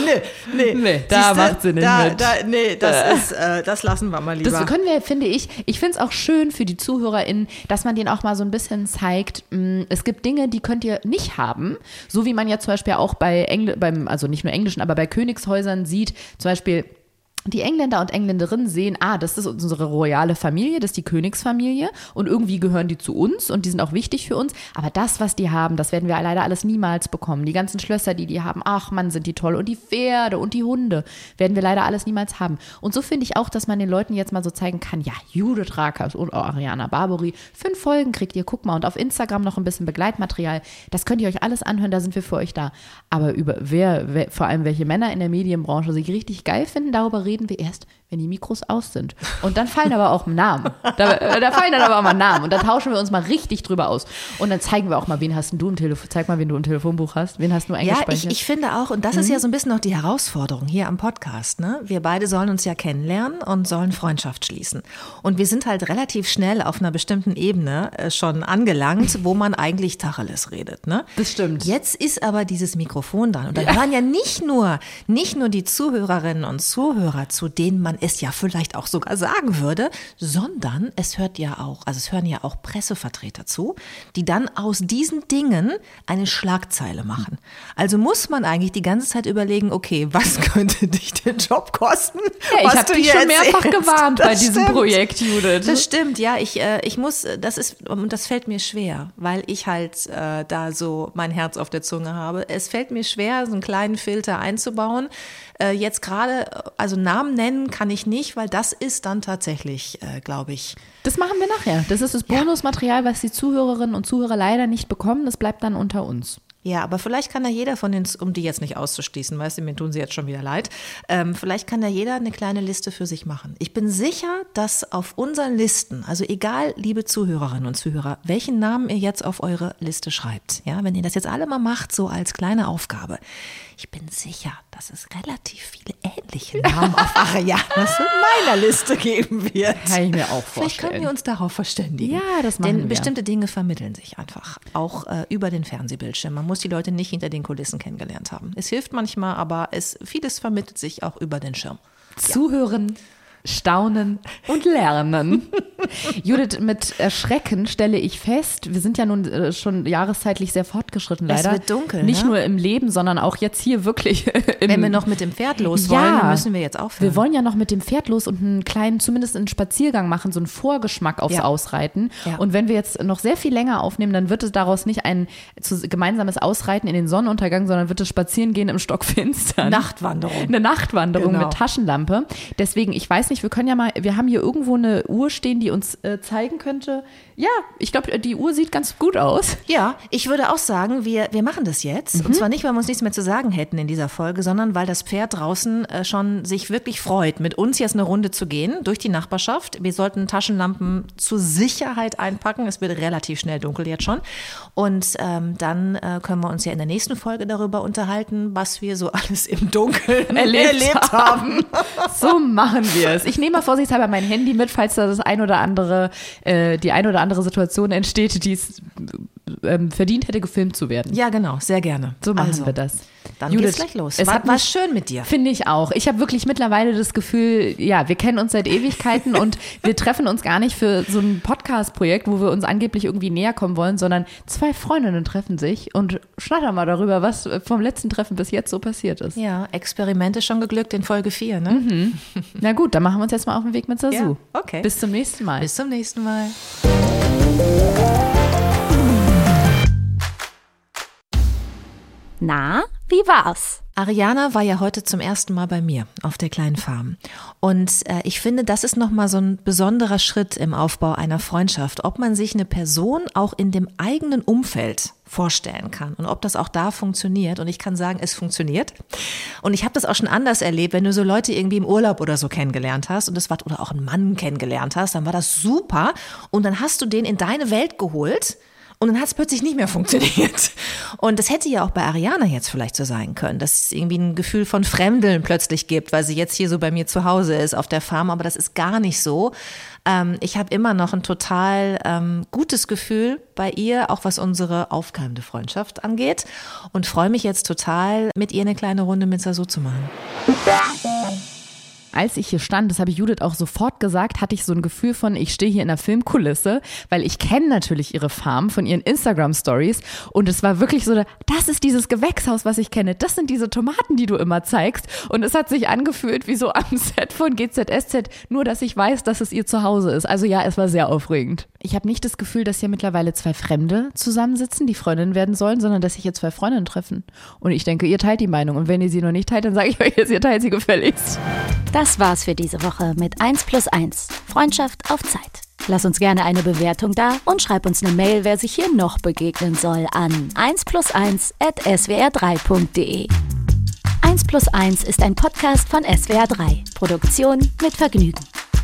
Nee, nee. Nee, da macht sie nicht da, mit. Da, nee, das ist, äh, das lassen wir mal lieber. Das können wir, finde ich, ich finde es auch schön für die ZuhörerInnen, dass man denen auch mal so ein bisschen zeigt, mh, es gibt Dinge, die könnt ihr nicht haben. So wie man ja zum Beispiel auch bei Engl beim, also nicht nur englischen, aber bei Königshäusern sieht, zum Beispiel, die Engländer und Engländerinnen sehen, ah, das ist unsere royale Familie, das ist die Königsfamilie und irgendwie gehören die zu uns und die sind auch wichtig für uns. Aber das, was die haben, das werden wir leider alles niemals bekommen. Die ganzen Schlösser, die die haben, ach Mann, sind die toll. Und die Pferde und die Hunde werden wir leider alles niemals haben. Und so finde ich auch, dass man den Leuten jetzt mal so zeigen kann, ja, Judith Rakers und Ariana Barbary, fünf Folgen kriegt ihr, guck mal, und auf Instagram noch ein bisschen Begleitmaterial. Das könnt ihr euch alles anhören, da sind wir für euch da. Aber über wer, wer vor allem welche Männer in der Medienbranche sich richtig geil finden, darüber reden wir erst, wenn die Mikros aus sind. Und dann fallen aber auch Namen. Da, da fallen dann aber auch mal Namen. Und da tauschen wir uns mal richtig drüber aus. Und dann zeigen wir auch mal, wen hast du im Telefon, zeig mal, wen du im Telefonbuch hast. Wen hast du Ja, eingespeichert? ich, ich finde auch, und das ist ja so ein bisschen noch die Herausforderung hier am Podcast, ne? Wir beide sollen uns ja kennenlernen und sollen Freundschaft schließen. Und wir sind halt relativ schnell auf einer bestimmten Ebene äh, schon angelangt, wo man eigentlich Tacheles redet, ne? Das stimmt. Jetzt ist aber dieses Mikrofon dran. Und da hören ja nicht nur, nicht nur die Zuhörerinnen und Zuhörer, zu denen man es ja vielleicht auch sogar sagen würde, sondern es hört ja auch, also es hören ja auch Pressevertreter zu, die dann aus diesen Dingen eine Schlagzeile machen. Also muss man eigentlich die ganze Zeit überlegen, okay, was könnte dich den Job kosten? Ja, ich habe dich schon mehrfach gewarnt das bei diesem stimmt. Projekt, Judith. Das stimmt, ja, ich, äh, ich muss, das ist, und das fällt mir schwer, weil ich halt äh, da so mein Herz auf der Zunge habe. Es fällt mir schwer, so einen kleinen Filter einzubauen. Äh, jetzt gerade, also Namen nennen kann ich nicht, weil das ist dann tatsächlich, äh, glaube ich. Das machen wir nachher. Das ist das Bonusmaterial, was die Zuhörerinnen und Zuhörer leider nicht bekommen. Das bleibt dann unter uns. Ja, aber vielleicht kann da jeder von den, um die jetzt nicht auszuschließen, weißt du, mir tun sie jetzt schon wieder leid, ähm, vielleicht kann da jeder eine kleine Liste für sich machen. Ich bin sicher, dass auf unseren Listen, also egal, liebe Zuhörerinnen und Zuhörer, welchen Namen ihr jetzt auf eure Liste schreibt, ja, wenn ihr das jetzt alle mal macht, so als kleine Aufgabe, ich bin sicher, dass es relativ viele ähnliche Namen auf Arianas in meiner Liste geben wird. Kann ich mir auch vorstellen. Vielleicht können wir uns darauf verständigen. Ja, das machen Denn wir. bestimmte Dinge vermitteln sich einfach, auch äh, über den Fernsehbildschirm. Man muss die Leute nicht hinter den Kulissen kennengelernt haben. Es hilft manchmal, aber es, vieles vermittelt sich auch über den Schirm. Zuhören, staunen und lernen. Judith, mit Erschrecken stelle ich fest, wir sind ja nun äh, schon jahreszeitlich sehr fortgeschritten, leider. Es wird dunkel. Nicht ne? nur im Leben, sondern auch jetzt hier wirklich. Im, Wenn wir noch mit dem Pferd los wollen, Ja. müssen wir jetzt aufhören. wir wollen ja noch mit dem Pferd los und einen kleinen, zumindest einen Spaziergang machen, so einen Vorgeschmack aufs Ja. Ausreiten. Ja. Und wenn wir jetzt noch sehr viel länger aufnehmen, dann wird es daraus nicht ein gemeinsames Ausreiten in den Sonnenuntergang, sondern wird es Spazierengehen im Stockfinstern. Nachtwanderung. Eine Nachtwanderung Genau. mit Taschenlampe. Deswegen, ich weiß nicht, wir können ja mal, wir haben hier irgendwo eine Uhr stehen, die uns äh, zeigen könnte. Ja, ich glaube, die Uhr sieht ganz gut aus. Ja, ich würde auch sagen, wir, wir machen das jetzt. Und zwar nicht, weil wir uns nichts mehr zu sagen hätten in dieser Folge, sondern weil das Pferd draußen äh, schon sich wirklich freut, mit uns jetzt eine Runde zu gehen durch die Nachbarschaft. Wir sollten Taschenlampen zur Sicherheit einpacken. Es wird relativ schnell dunkel jetzt schon. Und ähm, dann äh, können wir uns ja in der nächsten Folge darüber unterhalten, was wir so alles im Dunkeln Erlebt haben. So machen wir es. Ich nehme mal vorsichtshalber mein Handy mit, falls da das ein oder andere, äh, die ein oder andere Situation entsteht, die es ähm, verdient hätte, gefilmt zu werden. Ja, genau, sehr gerne. So machen also, wir das. Dann Judith, geht's gleich los. es war, hat war schön mit dir. Finde ich auch. Ich habe wirklich mittlerweile das Gefühl, ja, wir kennen uns seit Ewigkeiten und wir treffen uns gar nicht für so ein Podcast-Projekt, wo wir uns angeblich irgendwie näher kommen wollen, sondern zwei Freundinnen treffen sich und schnattern mal darüber, was vom letzten Treffen bis jetzt so passiert ist. Ja, Experimente schon geglückt in Folge 4, ne? Na gut, dann machen wir uns jetzt mal auf den Weg mit Sasu. Ja, okay. Bis zum nächsten Mal. Bis zum nächsten Mal. Na, wie war's? Ariana war ja heute zum ersten Mal bei mir auf der kleinen Farm. Und äh, ich finde, das ist nochmal so ein besonderer Schritt im Aufbau einer Freundschaft, ob man sich eine Person auch in dem eigenen Umfeld vorstellen kann und ob das auch da funktioniert. Und ich kann sagen, es funktioniert. Und ich habe das auch schon anders erlebt, wenn du so Leute irgendwie im Urlaub oder so kennengelernt hast und das war oder auch einen Mann kennengelernt hast, dann war das super. Und dann hast du den in deine Welt geholt. Und dann hat es plötzlich nicht mehr funktioniert. Und das hätte ja auch bei Ariana jetzt vielleicht so sein können, dass es irgendwie ein Gefühl von Fremdeln plötzlich gibt, weil sie jetzt hier so bei mir zu Hause ist auf der Farm, aber das ist gar nicht so. Ähm, ich habe immer noch ein total ähm, gutes Gefühl bei ihr, auch was unsere aufkeimende Freundschaft angeht und freue mich jetzt total, mit ihr eine kleine Runde mit Sasu zu machen. Als ich hier stand, das habe ich Judith auch sofort gesagt, hatte ich so ein Gefühl von, ich stehe hier in einer Filmkulisse, weil ich kenne natürlich ihre Farm von ihren Instagram-Stories und es war wirklich so, das ist dieses Gewächshaus, was ich kenne, das sind diese Tomaten, die du immer zeigst und es hat sich angefühlt wie so am Set von GZSZ, nur dass ich weiß, dass es ihr Zuhause ist. Also ja, es war sehr aufregend. Ich habe nicht das Gefühl, dass hier mittlerweile zwei Fremde zusammensitzen, die Freundinnen werden sollen, sondern dass sich hier zwei Freundinnen treffen. Und ich denke, ihr teilt die Meinung und wenn ihr sie noch nicht teilt, dann sage ich euch jetzt, ihr teilt sie gefälligst. Das war's für diese Woche mit 1 plus 1. Freundschaft auf Zeit. Lass uns gerne eine Bewertung da und schreib uns eine Mail, wer sich hier noch begegnen soll, an 1 plus 1 at swr3.de. 1 plus 1 ist ein Podcast von SWR3. Produktion mit Vergnügen.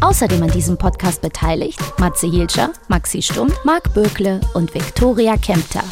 Außerdem an diesem Podcast beteiligt Matze Hilscher, Maxi Stumm, Marc Bökle und Viktoria Kempter.